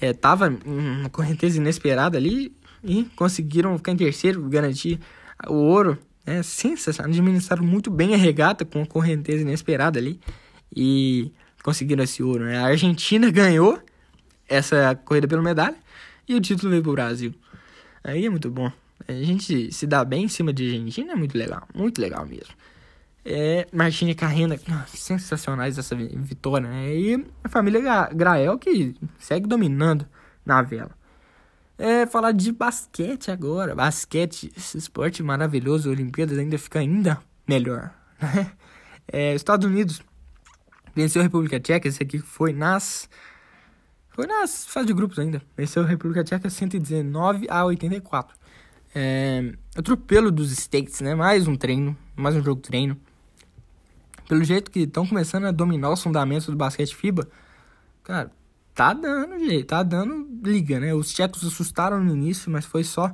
[SPEAKER 1] é, tava uma correnteza inesperada ali e conseguiram ficar em terceiro, garantir o ouro. É sensacional. Administraram muito bem a regata com a correnteza inesperada ali. E conseguiram esse ouro, né? A Argentina ganhou essa corrida pela medalha e o título veio pro Brasil. Aí é muito bom. A gente se dá bem em cima de Argentina é muito legal, muito legal mesmo. É, Martina Carrena, sensacionais essa vitória, né? E a família Grael que segue dominando na vela. É, falar de basquete agora. Basquete, esse esporte maravilhoso, Olimpíadas ainda fica ainda melhor. Né? É, Estados Unidos Venceu a República Tcheca, esse aqui foi nas. Foi nas fase de grupos ainda. Venceu a República Tcheca 119 a 84. É, atropelo dos States, né? Mais um treino, mais um jogo treino. Pelo jeito que estão começando a dominar os fundamentos do basquete FIBA, cara, tá dando jeito, tá dando liga, né? Os tchecos assustaram no início, mas foi só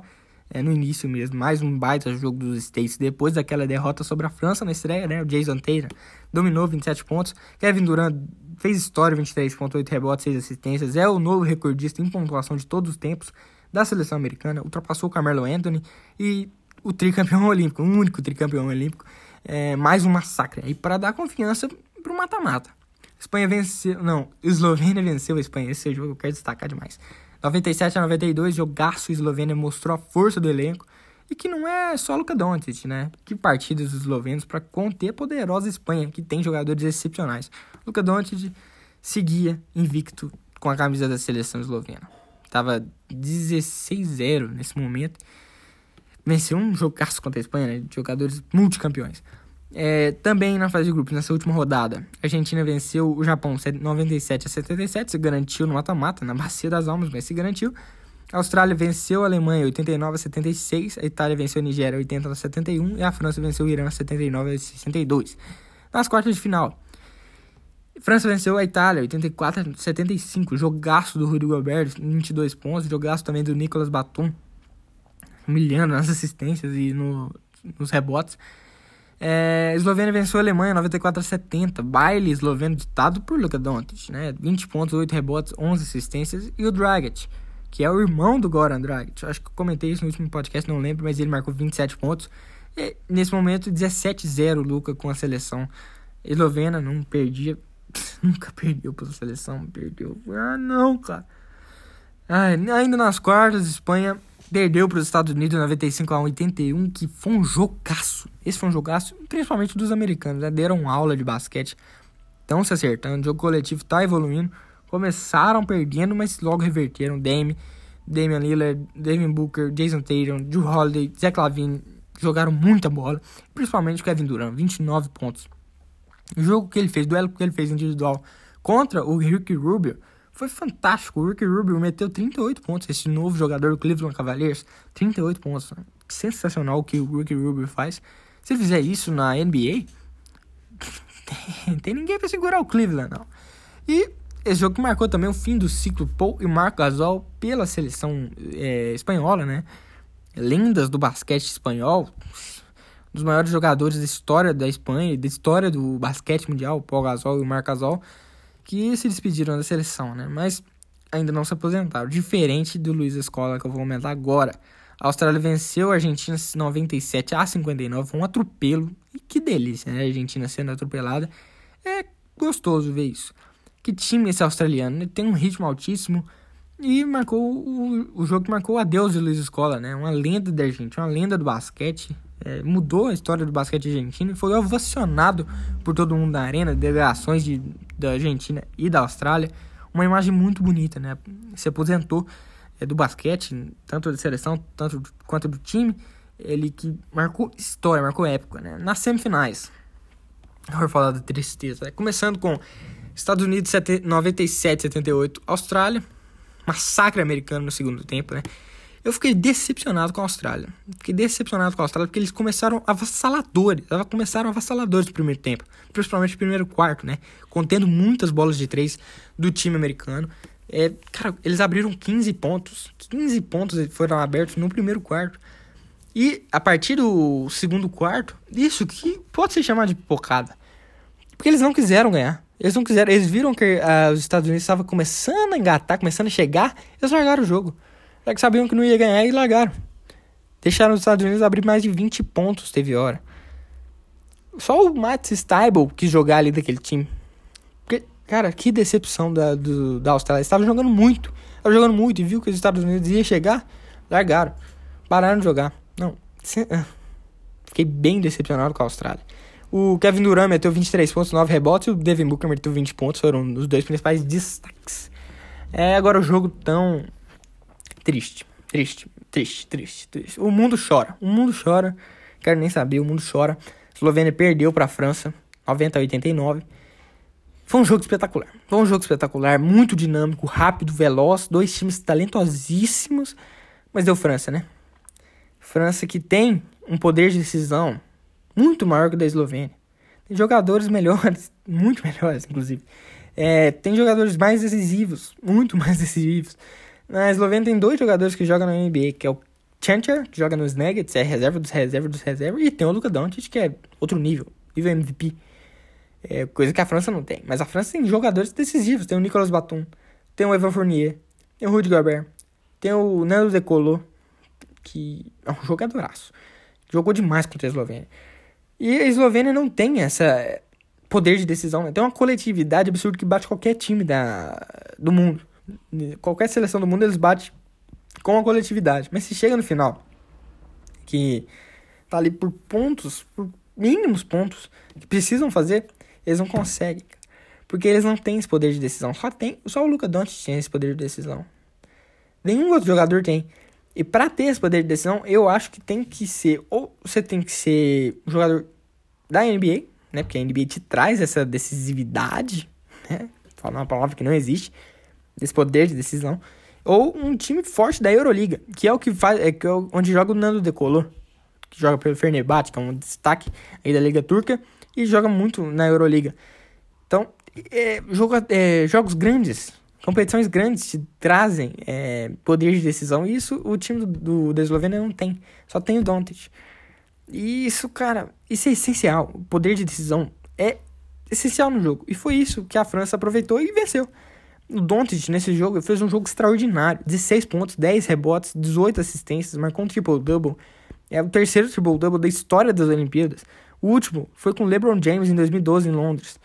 [SPEAKER 1] é, no início mesmo. Mais um baita jogo dos States. Depois daquela derrota sobre a França na estreia, né? O Jason Taylor dominou 27 pontos. Kevin Durant fez história, 23.8 rebotes, 6 assistências. É o novo recordista em pontuação de todos os tempos da seleção americana. Ultrapassou o Carmelo Anthony e o tricampeão olímpico, o único tricampeão olímpico. É, mais um massacre. E para dar confiança pro mata-mata. Espanha venceu. Não, Eslovênia venceu a Espanha. Esse jogo eu quero destacar demais. 97 a 92, jogaço Eslovênia mostrou a força do elenco e que não é só Luka Doncic, né? Que partidas dos eslovenos para conter a poderosa Espanha, que tem jogadores excepcionais. Luka Doncic seguia invicto com a camisa da seleção eslovena. Tava 16-0 nesse momento. Venceu um jogaço contra a Espanha, né? Jogadores multicampeões. É, também na fase de grupos, nessa última rodada, a Argentina venceu o Japão 97 a 77, se garantiu no mata-mata, na bacia das almas, mas se garantiu. A Austrália venceu a Alemanha 89 a 76, a Itália venceu a Nigéria 80 a 71 e a França venceu o Irã 79 a 62. Nas quartas de final, França venceu a Itália 84 a 75, jogaço do Rudy Gobert, 22 pontos, jogaço também do Nicolas Batum, humilhando nas assistências e no, nos rebotes. É, Eslovênia venceu a Alemanha 94 a 70. Baile esloveno ditado por Luka Doncic, né? 20 pontos, 8 rebotes, 11 assistências. E o Dragic, que é o irmão do Goran Dragic. Acho que eu comentei isso no último podcast, não lembro, mas ele marcou 27 pontos. E, nesse momento, 17-0 Luka com a seleção Eslovênia não perdia, nunca perdeu pela seleção, perdeu. Ah, não, cara. Ainda nas quartas, Espanha perdeu para os Estados Unidos 95 a 81, que foi um jogaço. Esse foi um jogaço, principalmente dos americanos, né? Deram aula de basquete, estão se acertando, o jogo coletivo tá evoluindo. Começaram perdendo, mas logo reverteram. Dame, Damian Lillard, Devin Booker, Jason Tatum, Drew Holiday, Zach Lavine jogaram muita bola, principalmente o Kevin Durant, 29 pontos. O jogo que ele fez, duelo que ele fez individual contra o Ricky Rubio foi fantástico. O Ricky Rubio meteu 38 pontos, esse novo jogador do Cleveland Cavaliers, 38 pontos. Sensacional o que o Ricky Rubio faz. Se fizer isso na NBA, tem, tem ninguém para segurar o Cleveland, não. E esse jogo marcou também o fim do ciclo Paul e Marc Gasol pela seleção é, espanhola, né? Lendas do basquete espanhol, dos maiores jogadores da história da Espanha, da história do basquete mundial, Paul Gasol e o Marc Gasol, que se despediram da seleção, né? Mas ainda não se aposentaram. Diferente do Luiz Escola, que eu vou comentar agora. A Austrália venceu a Argentina 97 a 59, foi um atropelo. E que delícia, né? A Argentina sendo atropelada. É gostoso ver isso que time esse australiano. Ele tem um ritmo altíssimo e marcou o, o jogo que marcou adeus de Luiz Escola, né? Uma lenda da Argentina, uma lenda do basquete. É, mudou a história do basquete argentino e foi ovacionado por todo mundo da arena, delegações de, da Argentina e da Austrália. Uma imagem muito bonita, né? Se aposentou é, do basquete, tanto da seleção tanto quanto do time. Ele que marcou história, marcou época, né? Nas semifinais. Vou falar da tristeza. Começando com Estados Unidos 97, 78. Austrália, massacre americano no segundo tempo, né? Eu fiquei decepcionado com a Austrália. Fiquei decepcionado com a Austrália porque eles começaram avassaladores. Começaram avassaladores no primeiro tempo. Principalmente no primeiro quarto, né? Contendo muitas bolas de três do time americano. É, cara, eles abriram 15 pontos. 15 pontos foram abertos no primeiro quarto. E a partir do segundo quarto, isso que pode ser chamado de pocada. Porque eles não quiseram ganhar. Eles não quiseram, eles viram que uh, os Estados Unidos estavam começando a engatar, começando a chegar, eles largaram o jogo. Já que sabiam que não ia ganhar e largaram. Deixaram os Estados Unidos abrir mais de 20 pontos, teve hora. Só o Matt Stiebel quis jogar ali daquele time. Porque, cara, que decepção da, do, da Austrália. Eles estavam jogando muito. Estavam jogando muito e viu que os Estados Unidos ia chegar, largaram. Pararam de jogar. Não. Ah, fiquei bem decepcionado com a Austrália. O Kevin Durant meteu 23 pontos, 9 rebotes, e o Devin Booker meteu 20 pontos, foram os dois principais destaques. É agora o jogo tão triste, triste, triste, triste, triste. O mundo chora, o mundo chora, quero nem saber, o mundo chora. A Eslovênia perdeu para a França, 90 a 89. Foi um jogo espetacular. Foi um jogo espetacular, muito dinâmico, rápido, veloz, dois times talentosíssimos, mas deu França, né? França que tem um poder de decisão muito maior que o da Eslovênia. Tem jogadores melhores, muito melhores, inclusive. É, tem jogadores mais decisivos, muito mais decisivos. Na Eslovênia tem dois jogadores que jogam na NBA, que é o Chancher, que joga nos Nuggets, é reserva dos reservas dos reservas, e tem o Luka Doncic, que é outro nível, nível MVP. É, coisa que a França não tem. Mas a França tem jogadores decisivos. Tem o Nicolas Batum, tem o Evan Fournier, tem o Rudy Gobert, tem o Nando De Colo, que é um jogadoraço. Jogou demais contra a Eslovênia. E a Eslovênia não tem essa poder de decisão, né? Tem uma coletividade absurda que bate qualquer time da, do mundo. Qualquer seleção do mundo eles batem com a coletividade. Mas se chega no final, que tá ali por pontos, por mínimos pontos que precisam fazer, eles não conseguem. Porque eles não têm esse poder de decisão. Só tem, só o Luca Doncic tem esse poder de decisão. Nenhum outro jogador tem. E para ter esse poder de decisão, eu acho que tem que ser ou você tem que ser um jogador da NBA, né? Porque a NBA te traz essa decisividade, né? Falar uma palavra que não existe, desse poder de decisão, ou um time forte da Euroliga, que é o que faz, é, que é onde joga o Nando Decolor, que joga pelo Fenerbahçe, que é um destaque aí da Liga Turca e joga muito na Euroliga. Então, é, joga, é, jogos grandes competições grandes te trazem é, poder de decisão. E isso o time do, do, da Eslovênia não tem. Só tem o Doncic. E isso, cara, isso é essencial. O poder de decisão é essencial no jogo. E foi isso que a França aproveitou e venceu. O Doncic, nesse jogo, fez um jogo extraordinário. 16 pontos, 10 rebotes, 18 assistências, marcou um triple-double. É o terceiro triple-double da história das Olimpíadas. O último foi com LeBron James em 2012 em Londres.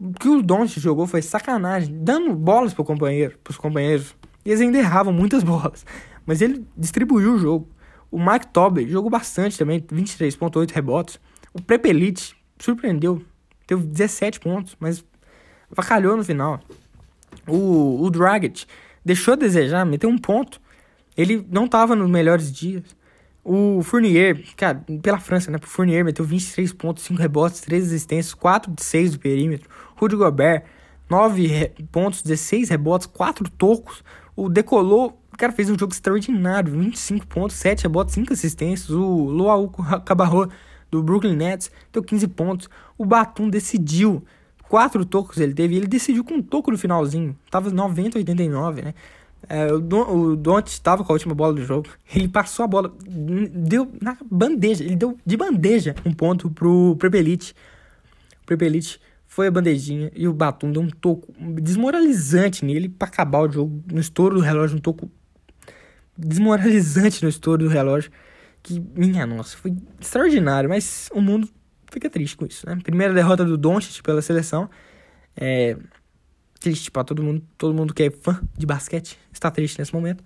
[SPEAKER 1] O que o Doncic jogou foi sacanagem, dando bolas pro companheiro, pros companheiros. E eles ainda erravam muitas bolas, mas ele distribuiu o jogo. O Mike Tobey jogou bastante também, 23.8 rebotes. O Prepelite surpreendeu, teve 17 pontos, mas vacalhou no final. O, o Dragic deixou a desejar, meteu um ponto. Ele não estava nos melhores dias. O Fournier, cara, pela França, né? O Fournier meteu 23 pontos, 5 rebotes, 3 assistências, 4 de 6 do perímetro. Rudy Gobert, 9 re pontos, 16 rebotes, 4 tocos. O Decolou, cara fez um jogo extraordinário, 25 pontos, 7 rebotes, 5 assistências. O Luau Cabarro do Brooklyn Nets deu 15 pontos. O Batum decidiu, 4 tocos ele teve, ele decidiu com um toco no finalzinho. Tava 90 89, né? É, o Don't estava com a última bola do jogo. Ele passou a bola, deu na bandeja. Ele deu de bandeja um ponto pro Prepelite. O Prepelite foi a bandejinha e o Batum deu um toco desmoralizante nele para acabar o jogo no estouro do relógio. Um toco desmoralizante no estouro do relógio. Que, minha nossa, foi extraordinário. Mas o mundo fica triste com isso, né? Primeira derrota do Doncic pela seleção. É, triste para todo mundo. Todo mundo que é fã de basquete está triste nesse momento.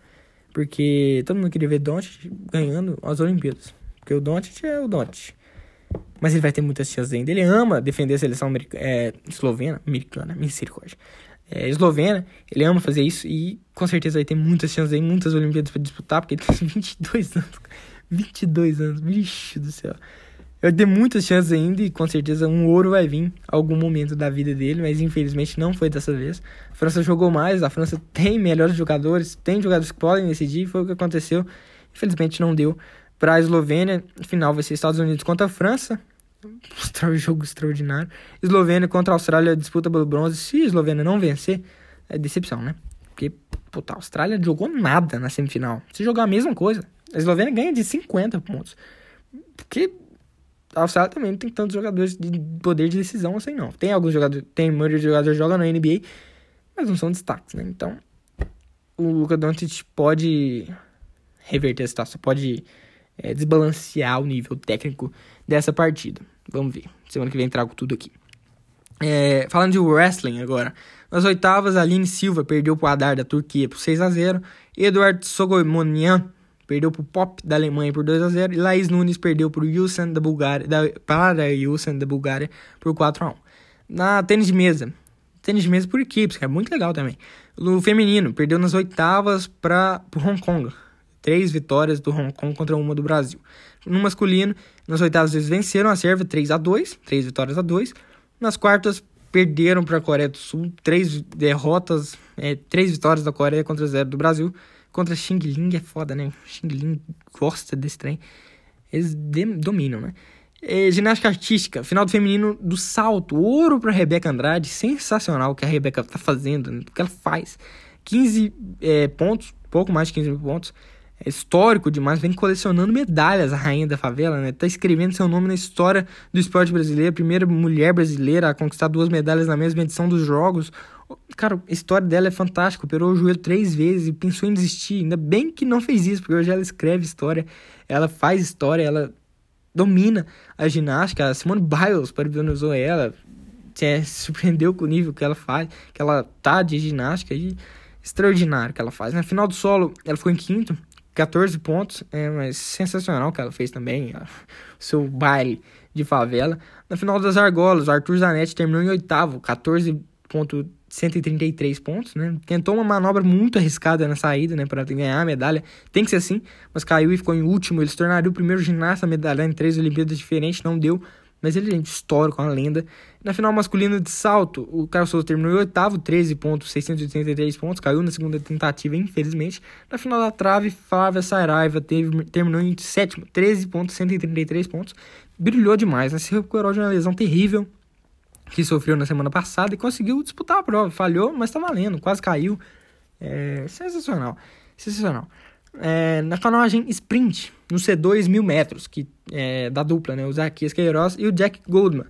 [SPEAKER 1] Porque todo mundo queria ver Doncic ganhando as Olimpíadas. Porque o Doncic é o Doncic. Mas ele vai ter muitas chances ainda. Ele ama defender a seleção americana, é, eslovena, americana, misericórdia. É, eslovena, ele ama fazer isso e com certeza vai ter muitas chances aí, muitas Olimpíadas para disputar, porque ele tem 22 anos. 22 anos, bicho do céu. Vai ter muitas chances ainda e com certeza um ouro vai vir algum momento da vida dele, mas infelizmente não foi dessa vez. A França jogou mais, a França tem melhores jogadores, tem jogadores que podem decidir, foi o que aconteceu. Infelizmente não deu para a Eslovênia. Final vai ser Estados Unidos contra a França. Um jogo extraordinário. Eslovênia contra a Austrália disputa pelo bronze. Se a Eslovênia não vencer, é decepção, né? Porque, puta, a Austrália jogou nada na semifinal. Se jogar a mesma coisa, a Eslovênia ganha de 50 pontos. Porque a Austrália também não tem tantos jogadores de poder de decisão assim, não. Tem alguns jogadores, tem maioria de jogadores joga na NBA, mas não são destaques, né? Então, o Luka Doncic pode reverter a situação, pode é, desbalancear o nível técnico dessa partida. Vamos ver. Semana que vem trago tudo aqui. É, falando de wrestling agora. Nas oitavas, Aline Silva perdeu para o Adar da Turquia por 6 a 0 Eduardo Sogomonian perdeu para o Pop da Alemanha por 2 a 0 E Laís Nunes perdeu para o Yusan da Bulgária, da, para Yusan da Bulgária por 4 a 1 Na tênis de mesa. Tênis de mesa por equipes, que é muito legal também. No feminino, perdeu nas oitavas para o Hong Kong três vitórias do Hong Kong contra uma do Brasil. No masculino, nas oitavas eles venceram a Sérvia 3 a 2 três vitórias a 2 Nas quartas, perderam para a Coreia do Sul, três derrotas, é, três vitórias da Coreia contra zero do Brasil. Contra Xing Ling é foda, né? Xing Ling gosta desse trem. Eles dominam, né? É, ginástica artística, final do feminino do salto, ouro para Rebeca Andrade, sensacional o que a Rebeca tá fazendo, né? o que ela faz. 15 é, pontos, pouco mais de 15 mil pontos, é histórico demais, vem colecionando medalhas, a rainha da favela, né? Tá escrevendo seu nome na história do esporte brasileiro, primeira mulher brasileira a conquistar duas medalhas na mesma edição dos Jogos. Cara, a história dela é fantástica, operou o joelho três vezes e pensou em desistir. Ainda bem que não fez isso, porque hoje ela escreve história, ela faz história, ela domina a ginástica. A Simone Biles parabenizou ela, é, surpreendeu com o nível que ela faz, que ela tá de ginástica e extraordinário que ela faz. Na final do solo, ela ficou em quinto, 14 pontos, é, mas sensacional que ela fez também, seu baile de favela. Na final das argolas, o Arthur Zanetti terminou em oitavo, 14.133 pontos, né? Tentou uma manobra muito arriscada na saída, né, para ganhar a medalha. Tem que ser assim, mas caiu e ficou em último. Ele se tornaria o primeiro ginasta a medalhar em três Olimpíadas diferentes, não deu, mas ele é histórico, uma lenda. Na final masculina de salto, o Carlos Souza terminou em oitavo, 13.683 pontos, caiu na segunda tentativa, infelizmente. Na final da trave, Flávia Saraiva teve, terminou em sétimo, 13.133 pontos. Brilhou demais, né? se recuperou de uma lesão terrível que sofreu na semana passada e conseguiu disputar a prova. Falhou, mas tá valendo, quase caiu. É sensacional, sensacional é, na canoagem sprint, no C2 mil metros, que é, da dupla, né, o Zaquias Queiroz e o Jack Goldman.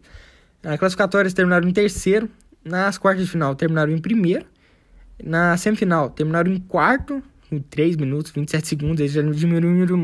[SPEAKER 1] Na classificatórias terminaram em terceiro, nas quartas de final terminaram em primeiro, na semifinal terminaram em quarto, com 3 minutos, 27 segundos, eles já diminuíram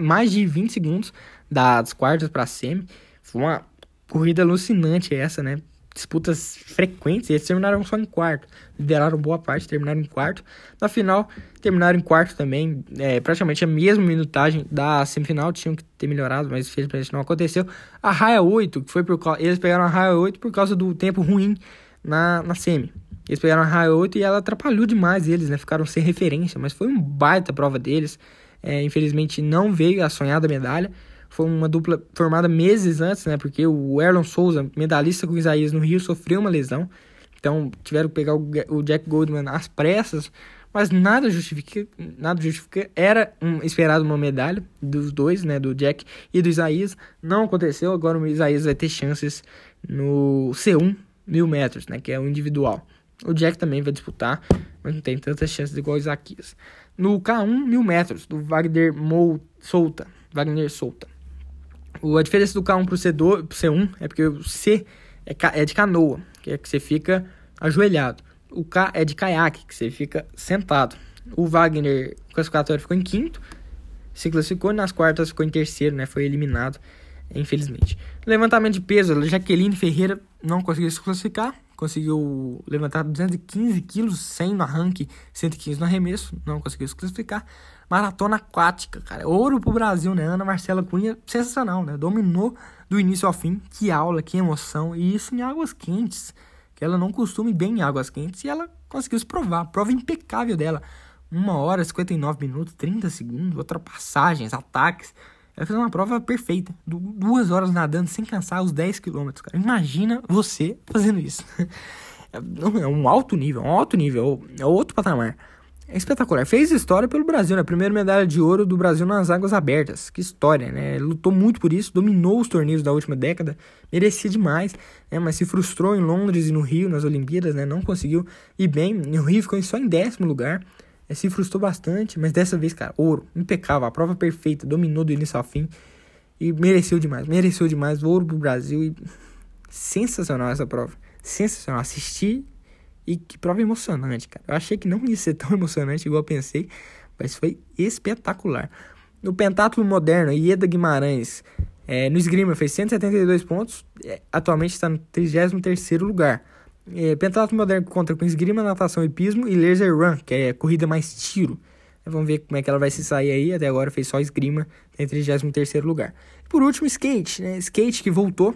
[SPEAKER 1] mais de 20 segundos das quartas para a semi. Foi uma corrida alucinante essa, né? Disputas frequentes, eles terminaram só em quarto. Lideraram boa parte, terminaram em quarto. Na final, terminaram em quarto também. É, praticamente a mesma minutagem da semifinal. Tinham que ter melhorado, mas infelizmente não aconteceu. A raia 8, que foi por Eles pegaram a raia 8 por causa do tempo ruim na, na semi. Eles pegaram a raia 8 e ela atrapalhou demais eles, né? Ficaram sem referência, mas foi um baita prova deles. É, infelizmente não veio a sonhada medalha. Foi uma dupla formada meses antes, né? Porque o Erlon Souza, medalhista com o Isaías no Rio, sofreu uma lesão. Então tiveram que pegar o Jack Goldman às pressas. Mas nada justifica, nada justifica. Era um, esperado uma medalha dos dois, né? Do Jack e do Isaías. Não aconteceu. Agora o Isaías vai ter chances no C1 mil metros, né? Que é o individual. O Jack também vai disputar, mas não tem tantas chances igual o Isaquias. No K1 mil metros, do Wagner Mou Solta. Wagner Solta. O, a diferença do K1 pro, C2, pro C1 é porque o C é, é de canoa, que é que você fica ajoelhado. O K é de caiaque, que você fica sentado. O Wagner classificatório ficou em quinto, se classificou nas quartas, ficou em terceiro, né? Foi eliminado, infelizmente. Levantamento de peso, Jaqueline Ferreira não conseguiu se classificar, conseguiu levantar 215 quilos, 100 no arranque, 115 no arremesso, não conseguiu se classificar. Maratona aquática, cara. Ouro pro Brasil, né? Ana Marcela Cunha, sensacional, né? Dominou do início ao fim. Que aula, que emoção. E isso em águas quentes. Que ela não costuma ir bem em águas quentes. E ela conseguiu se provar. Prova impecável dela. Uma hora, 59 minutos, 30 segundos, ultrapassagens, ataques. Ela fez uma prova perfeita. Duas horas nadando sem cansar os 10 quilômetros, cara. Imagina você fazendo isso. É um alto nível, um alto nível. É outro patamar. É espetacular. Fez história pelo Brasil, né? Primeira medalha de ouro do Brasil nas águas abertas. Que história, né? Lutou muito por isso, dominou os torneios da última década, merecia demais, né? Mas se frustrou em Londres e no Rio, nas Olimpíadas, né? Não conseguiu ir bem. No Rio ficou só em décimo lugar. É, se frustrou bastante, mas dessa vez, cara, ouro, impecável, a prova perfeita, dominou do início ao fim e mereceu demais, mereceu demais, ouro pro Brasil e sensacional essa prova, sensacional, assisti e que prova emocionante, cara. Eu achei que não ia ser tão emocionante igual eu pensei, mas foi espetacular. No pentátulo moderno, Ieda Guimarães, é, no esgrima, fez 172 pontos, é, atualmente está no 33º lugar. É, pentátulo moderno conta com esgrima, natação e pismo e laser run, que é corrida mais tiro. Vamos ver como é que ela vai se sair aí. Até agora fez só esgrima, em 33º lugar. Por último, skate, né? Skate que voltou.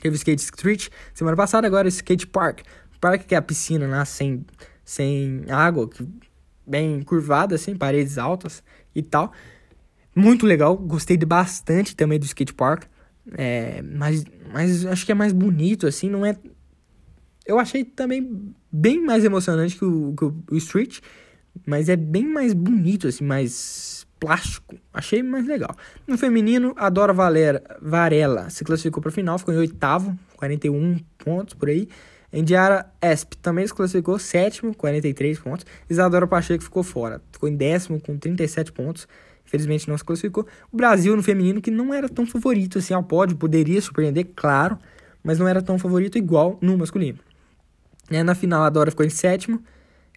[SPEAKER 1] Teve skate street semana passada, agora skate park parque que é a piscina lá sem, sem água, bem curvada, assim, paredes altas e tal. Muito legal, gostei de bastante também do skate park. É, mas, mas acho que é mais bonito, assim, não é. Eu achei também bem mais emocionante que o, que o Street, mas é bem mais bonito, assim, mais plástico. Achei mais legal. No feminino, a Dora Valera, Varela se classificou para final, ficou em oitavo, 41 pontos por aí. Indiara Esp também se classificou sétimo, 43 pontos. Isadora Pacheco ficou fora, ficou em décimo com 37 pontos. Infelizmente não se classificou. O Brasil no feminino, que não era tão favorito assim ao pódio, poderia surpreender, claro, mas não era tão favorito igual no masculino. É, na final, a Dora ficou em sétimo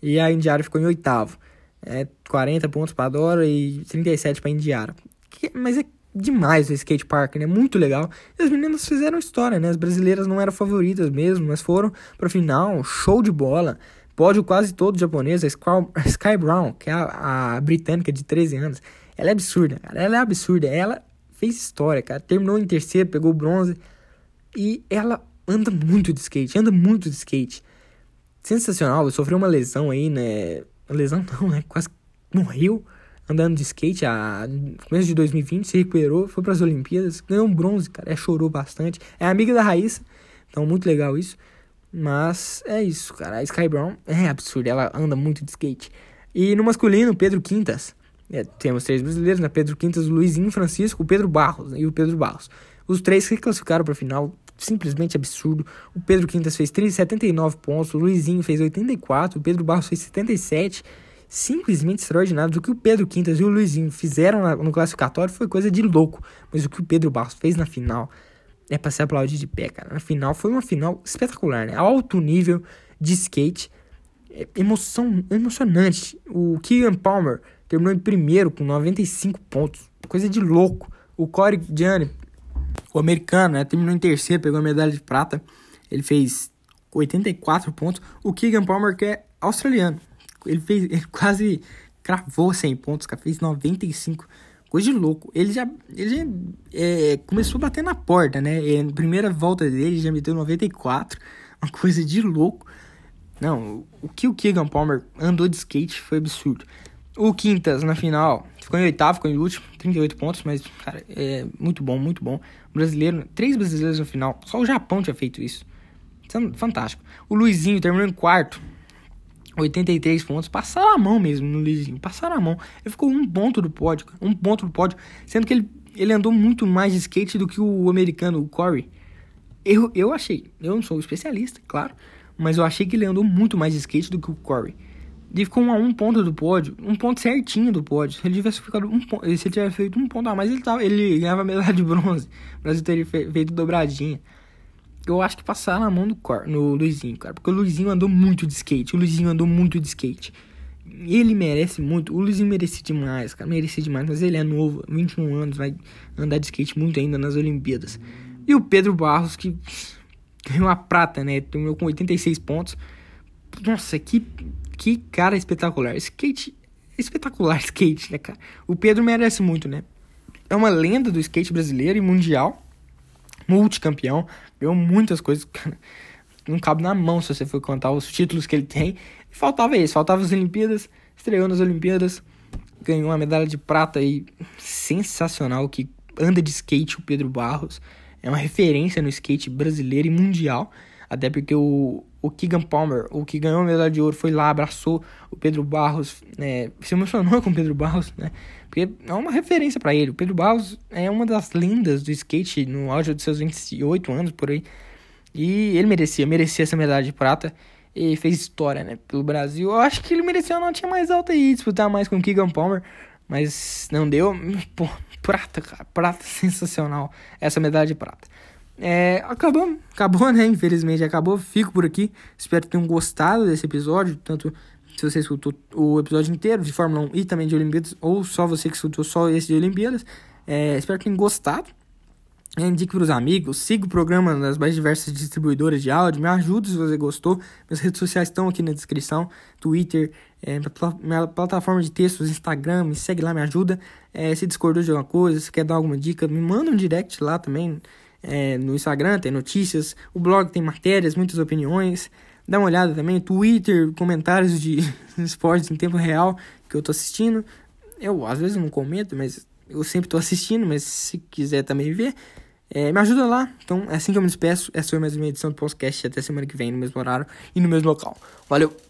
[SPEAKER 1] e a Indiara ficou em oitavo. É, 40 pontos para a Dora e 37 para a Indiara. Que, mas é demais o skate park, né? Muito legal. E as meninas fizeram história, né? As brasileiras não eram favoritas mesmo, mas foram para final, show de bola. Pódio quase todo japonês, a Sky Brown, que é a, a, britânica de 13 anos. Ela é absurda, cara. Ela é absurda. Ela fez história, cara. Terminou em terceiro, pegou bronze. E ela anda muito de skate, anda muito de skate. Sensacional. Sofreu uma lesão aí, né? Lesão não, né? Quase morreu andando de skate a, no começo de 2020, se recuperou, foi para as Olimpíadas, ganhou um bronze, cara, é, chorou bastante. É amiga da Raíssa, então muito legal isso. Mas é isso, cara. A Sky Brown é absurda, ela anda muito de skate. E no masculino, Pedro Quintas. É, temos três brasileiros, né? Pedro Quintas, Luizinho Francisco, o Pedro Barros né? e o Pedro Barros. Os três que classificaram para a final, simplesmente absurdo. O Pedro Quintas fez 379 pontos, o Luizinho fez 84, o Pedro Barros fez 77 simplesmente extraordinários. O que o Pedro Quintas e o Luizinho fizeram no classificatório foi coisa de louco. Mas o que o Pedro Barros fez na final é pra se aplaudir de pé, cara. Na final foi uma final espetacular, né? Alto nível de skate. É emoção, emocionante. O Keegan Palmer terminou em primeiro com 95 pontos. Coisa de louco. O Corey Gianni O americano, né, terminou em terceiro, pegou a medalha de prata. Ele fez 84 pontos. O Keegan Palmer, que é australiano, ele fez ele quase cravou 100 pontos, cara, fez 95. Coisa de louco. Ele já, ele já é, começou a bater na porta, né? E na primeira volta dele já meteu 94. Uma coisa de louco. Não, o que o Keegan Palmer andou de skate foi absurdo. O Quintas, na final, ficou em oitavo, ficou em último, 38 pontos, mas, cara, é muito bom, muito bom. brasileiro, três brasileiros no final, só o Japão tinha feito isso. Fantástico. O Luizinho terminou em quarto, 83 pontos. Passaram a mão mesmo no Luizinho, passaram a mão. Ele ficou um ponto do pódio, um ponto do pódio, sendo que ele, ele andou muito mais de skate do que o americano, o Corey. Eu, eu achei, eu não sou especialista, claro, mas eu achei que ele andou muito mais de skate do que o Corey. Ele ficou a um ponto do pódio, um ponto certinho do pódio. Se ele tivesse ficado um ponto, se ele tivesse feito um ponto a mais, ele, tava, ele ganhava medalha de bronze. O Brasil teria feito dobradinha. Eu acho que passaram na mão do Cor, no Luizinho, cara. Porque o Luizinho andou muito de skate. O Luizinho andou muito de skate. Ele merece muito. O Luizinho merece demais, cara. Merece demais. Mas ele é novo, 21 anos, vai andar de skate muito ainda nas Olimpíadas. E o Pedro Barros, que ganhou a prata, né? Terminou com 86 pontos. Nossa, que, que cara espetacular. Skate. Espetacular skate, né, cara? O Pedro merece muito, né? É uma lenda do skate brasileiro e mundial. Multicampeão. Ganhou muitas coisas. Não cabe na mão se você for contar os títulos que ele tem. E faltava isso. Faltava as Olimpíadas. Estreou nas Olimpíadas. Ganhou uma medalha de prata aí. Sensacional. Que anda de skate o Pedro Barros é uma referência no skate brasileiro e mundial. Até porque o, o Keegan Palmer, o que ganhou a medalha de ouro, foi lá, abraçou o Pedro Barros, né, se emocionou com o Pedro Barros, né? Porque é uma referência para ele. O Pedro Barros é uma das lendas do skate no auge dos seus 28 anos por aí. E ele merecia, merecia essa medalha de prata e fez história, né, pelo Brasil. Eu acho que ele merecia uma notinha mais alta aí, disputar mais com o Keegan Palmer, mas não deu. Pô, prata, cara. Prata sensacional. Essa medalha de prata. É, acabou, acabou, né? Infelizmente acabou. Fico por aqui. Espero que tenham gostado desse episódio. Tanto se você escutou o episódio inteiro de Fórmula 1 e também de Olimpíadas, ou só você que escutou só esse de Olimpíadas. É, espero que tenham gostado. Indique para os amigos, siga o programa nas mais diversas distribuidoras de áudio, me ajude se você gostou. Minhas redes sociais estão aqui na descrição: Twitter, é, minha plataforma de textos, Instagram, me segue lá, me ajuda. É, se discordou de alguma coisa, se quer dar alguma dica, me manda um direct lá também. É, no Instagram tem notícias, o blog tem matérias, muitas opiniões. Dá uma olhada também, Twitter, comentários de esportes em tempo real que eu tô assistindo. Eu às vezes não comento, mas eu sempre tô assistindo, mas se quiser também ver. É, me ajuda lá. Então, é assim que eu me despeço. Essa foi mais uma edição do podcast. Até semana que vem, no mesmo horário e no mesmo local. Valeu!